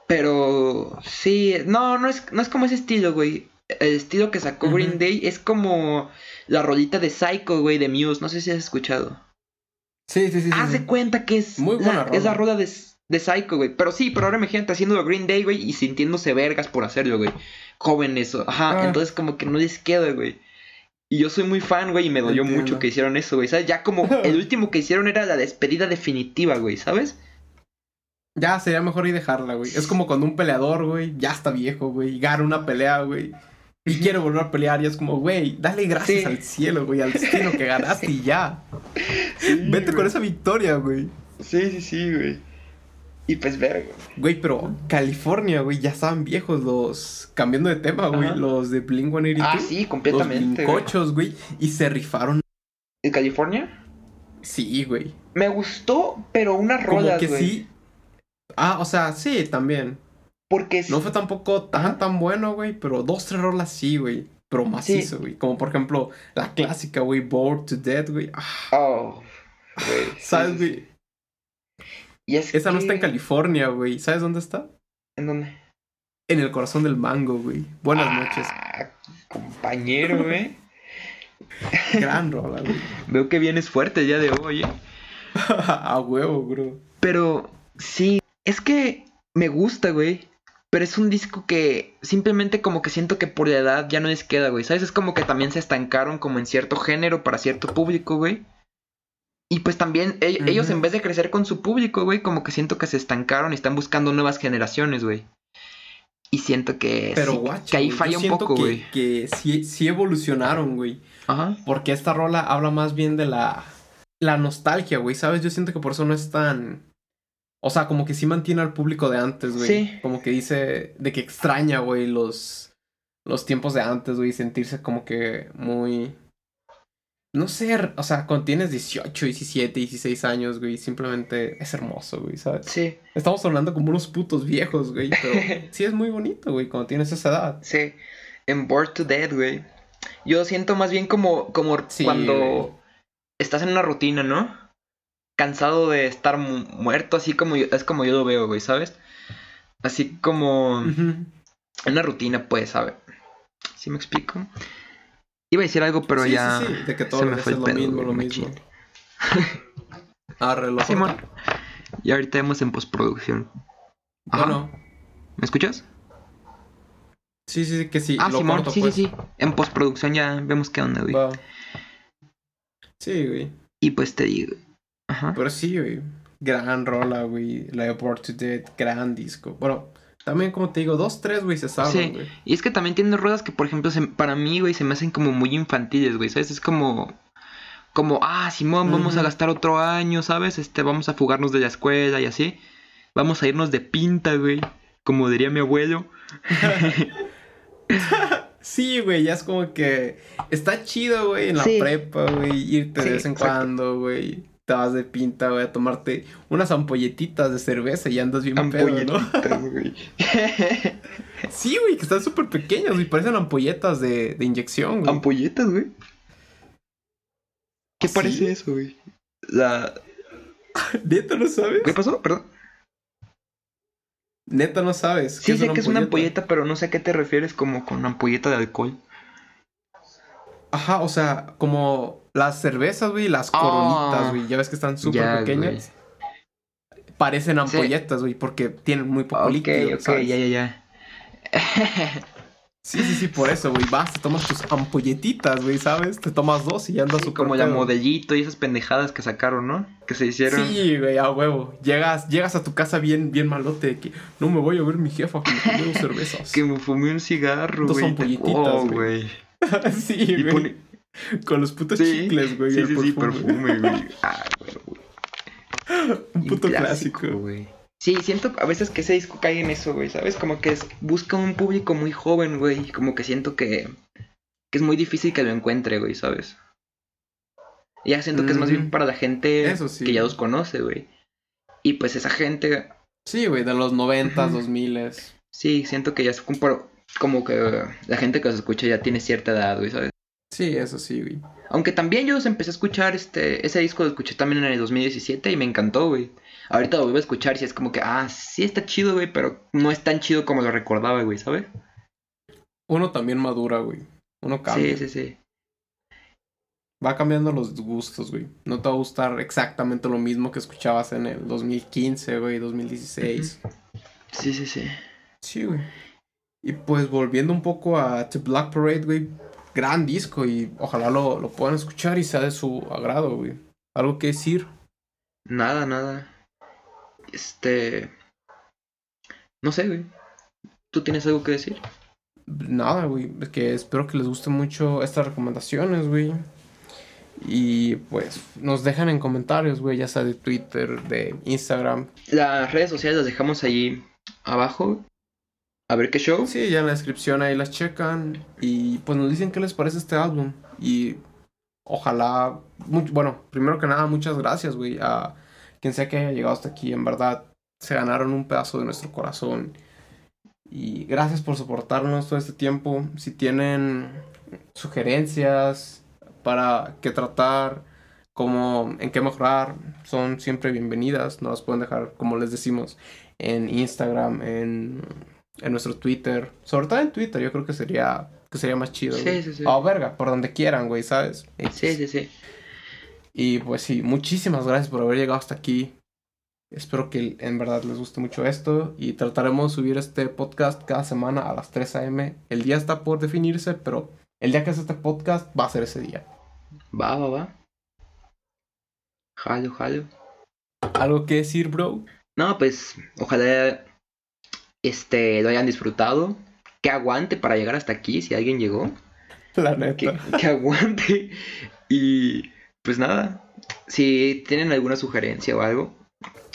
Pero sí, no, no es, no es como ese estilo, güey. El estilo que sacó. Green Day es como la rolita de Psycho, güey, de Muse. No sé si has escuchado.
Sí, sí, sí.
Haz de
sí.
cuenta que es,
Muy buena
la, es la
rola.
rola de, de Psycho, güey. Pero sí, pero ahora imagínate haciéndolo Green Day, güey, y sintiéndose vergas por hacerlo, güey. Jóvenes, ajá.
Ah.
Entonces como que no les queda, güey. Y yo soy muy fan, güey, y me dolió
Entiendo.
mucho que hicieron eso, güey. ¿Sabes? Ya como el último que hicieron era la despedida definitiva, güey, ¿sabes?
Ya sería mejor ir dejarla, güey. Es como cuando un peleador, güey, ya está viejo, güey, gana una pelea, güey. Y quiere volver a pelear y es como, güey, dale gracias
Sí.
al cielo, güey, al destino que ganaste y ya. Vete con esa victoria, güey.
Sí, sí, sí, güey. Y pues verga.
Güey, pero California, güey, ya estaban viejos los... Cambiando de tema, güey, los de Blink-182.
Ah, sí,
Los
completamente. güey.
blincochos, güey, y se rifaron.
¿En California?
Sí, güey.
Me gustó, pero unas
Como
rolas,
que
güey.
sí. Ah, o sea, sí, también.
Porque
No fue tampoco tan, tan bueno, güey, pero dos, tres rolas sí, güey. Pero macizo, güey. Como por ejemplo, la clásica, güey, Bored to Death, güey. Ah,
Oh, güey.
¿Sabes,
sí, sí.
güey?
Y es
Esa no está en California, güey. ¿Sabes dónde está?
¿En dónde?
En el corazón del mango, güey. Buenas noches.
Ah, compañero, güey.
Gran rola, güey.
Veo que vienes fuerte día de hoy, ¿eh?
A huevo, bro.
Pero sí, es que me gusta, güey. Pero es un disco que simplemente como que siento que por la edad ya no les queda, güey. ¿Sabes? Es como que también se estancaron como en cierto género para cierto público, güey. Y pues también e- ellos en vez de crecer con su público, güey, como que siento que se estancaron y están buscando nuevas generaciones, güey. Y siento que,
Pero
sí,
guacho,
que ahí falla un poco,
que-
güey.
Que sí, sí evolucionaron, güey.
Ajá.
Porque esta rola habla más bien de la, la nostalgia, güey, ¿sabes? Yo siento que por eso no es tan... O sea, como que sí mantiene al público de antes, güey.
Sí.
Como que dice de que extraña, güey, los, los tiempos de antes, güey, sentirse como que muy... No sé, o sea, cuando tienes 18, 17, 16 años, güey, simplemente es hermoso, güey, ¿sabes?
Sí,
Estamos hablando como unos putos viejos, güey, pero sí es muy bonito, güey, cuando tienes esa edad.
sí. En Bored to Dead, güey. Yo siento más bien como, como
Sí,
cuando
güey.
estás en una rutina, ¿no? Cansado de estar mu- muerto, así como yo, es como yo lo veo, güey, ¿sabes? Así como
Ujú.
en una rutina, pues, ¿sabes? ¿Sí me explico? Iba a decir algo, pero
Sí, sí,
ya.
sí, de que todo
se me fue el
lo
pedo,
mismo, lo mismo. Arre, lo
Simón. Y ahorita vemos en postproducción. Ajá.
Bueno,
¿Me escuchas?
sí, sí, sí, que sí.
ah,
lo
Simón,
corto,
sí,
pues.
sí, sí. En postproducción ya vemos qué onda, güey.
Va. Sí, güey.
Y pues te digo. Ajá.
Pero sí, güey. Gran rola, güey. La Born to Dead, gran disco. Bueno, también como te digo, dos, tres, güey, se saben,
Sí.
güey.
Y es que también tiene ruedas que, por ejemplo, se- para mí, güey, se me hacen como muy infantiles, güey, ¿sabes? Es como, como, ah, Simón, vamos a gastar otro año, ¿sabes? Este, vamos a fugarnos de la escuela y así. Vamos a irnos de pinta, güey. Como diría mi abuelo.
Sí, güey, ya es como que está chido, güey, en la
Sí.
prepa, güey, irte
Sí,
de vez en
exacto.
cuando, güey. Te vas de pinta, güey, a tomarte unas ampolletitas de cerveza y andas bien pedo, ¿no?
Güey.
Sí, güey, que están súper pequeñas, güey, parecen ampolletas de, de inyección, güey.
Ampolletas, güey. ¿Qué
¿Sí?
parece eso, güey? La...
¿Neta no sabes?
¿Qué pasó? Perdón.
Neta no sabes.
Sí, sé que es una ampolleta, pero no sé a qué te refieres como con ampolleta de alcohol.
Ajá, o sea, como las cervezas, güey, las
Ah.
coronitas, güey, ya ves que están súper pequeñas. Parecen ampolletas, güey, porque tienen muy poco
Ok,
líquido,
ok,
¿sabes?
ya, ya, ya.
Sí, sí, sí, por eso, güey, vas, te tomas tus ampolletitas, güey, ¿sabes? Te tomas dos y ya andas
Sí, como la modellito y esas pendejadas que sacaron, ¿no? Que se hicieron.
Sí, güey, a huevo. Llegas, llegas a tu casa bien, bien malote de que no me voy a ver mi jefa que me tomé dos cervezas.
Que me fumé un cigarro,
Dos
güey.
ampolletitas,
Oh,
güey. sí, güey. Con los putos
Sí,
chicles, güey.
Sí, sí, sí,
perfume.
perfume, güey. Ah, güey.
Un puto clásico.
güey. Sí, siento a veces que ese disco cae en eso, güey, ¿sabes? Como que es, busca un público muy joven, güey. Como que siento que, que es muy difícil que lo encuentre, güey, ¿sabes? Ya siento que es más bien
Mm.
para la gente
sí.
que ya los conoce, güey. Y pues esa gente,
Sí, güey, de los noventas, dos miles.
sí, siento que ya es como, como que la gente que los escucha ya tiene cierta edad, güey, ¿sabes?
Sí, eso sí, güey.
Aunque también yo empecé a escuchar, este, ese disco lo escuché también en el 2017 y me encantó, güey. Ahorita lo vuelvo a escuchar y es como que, ah, sí está chido, güey, pero no es tan chido como lo recordaba, güey, ¿sabes?
Uno también madura, güey. Uno cambia.
Sí, sí, sí.
Va cambiando los gustos, güey. No te va a gustar exactamente lo mismo que escuchabas en el 2015, güey, 2016.
Sí, sí, sí.
Sí, güey. Y pues volviendo un poco a The Black Parade, güey. Gran disco y ojalá lo, lo puedan escuchar y sea de su agrado, güey. ¿Algo que decir?
Nada, nada. Este. No sé, güey. ¿Tú tienes algo que decir?
Nada, güey. Es que espero que les guste mucho estas recomendaciones, güey. Y pues nos dejan en comentarios, güey, ya sea de Twitter, de Instagram.
Las redes sociales las dejamos ahí abajo. A ver qué show.
Sí, ya en la descripción ahí las checan. Y pues nos dicen qué les parece este álbum. Y ojalá. bueno, primero que nada, muchas gracias, güey. A quien sea que haya llegado hasta aquí. En verdad, se ganaron un pedazo de nuestro corazón. Y gracias por soportarnos todo este tiempo. Si tienen sugerencias para qué tratar, cómo, en qué mejorar, son siempre bienvenidas. Nos las pueden dejar, como les decimos, en Instagram, en, en nuestro Twitter. Sobre todo en Twitter, yo creo que sería, que sería más chido.
Sí, sí, sí.
O verga, por donde quieran, güey, ¿sabes?
Sí, sí, sí.
Y pues sí, muchísimas gracias por haber llegado hasta aquí. Espero que en verdad les guste mucho esto y trataremos de subir este podcast cada semana a las 3 a.m. El día está por definirse, pero el día que hace este podcast va a ser ese día.
Va, va, va. Jalo, jalo.
¿Algo que decir, bro?
No, pues ojalá este lo hayan disfrutado. Que aguante para llegar hasta aquí si alguien llegó.
La
Que,
neta.
que aguante. Y pues nada. Si tienen alguna sugerencia o algo,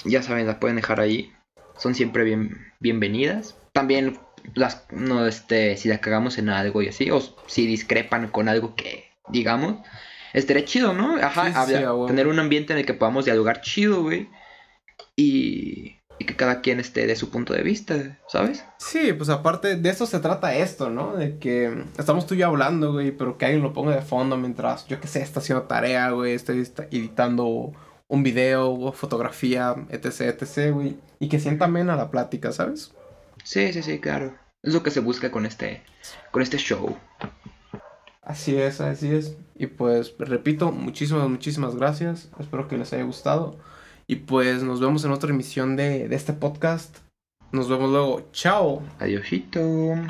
ya saben, la pueden dejar ahí. Son siempre bien, bienvenidas. También las no este si la cagamos en algo y así. O si discrepan con algo que digamos. Estaría chido, ¿no? Ajá,
Sí,
tener un ambiente en el que podamos dialogar chido, güey. Y, y que cada quien esté de su punto de vista, ¿sabes?
Sí, pues aparte de eso se trata esto, ¿no? De que estamos tú y yo hablando, güey, pero que alguien lo ponga de fondo mientras, yo qué sé, está haciendo tarea, güey, está editando un video o fotografía, etc, etc, güey. Y que sienta amena la plática, ¿sabes?
Sí, sí, sí, claro. Es lo que se busca con este, con este show.
Así es, así es. Y pues repito, muchísimas, muchísimas gracias. Espero que les haya gustado. Y pues nos vemos en otra emisión de, de este podcast. Nos vemos luego. Chao.
Adiósito.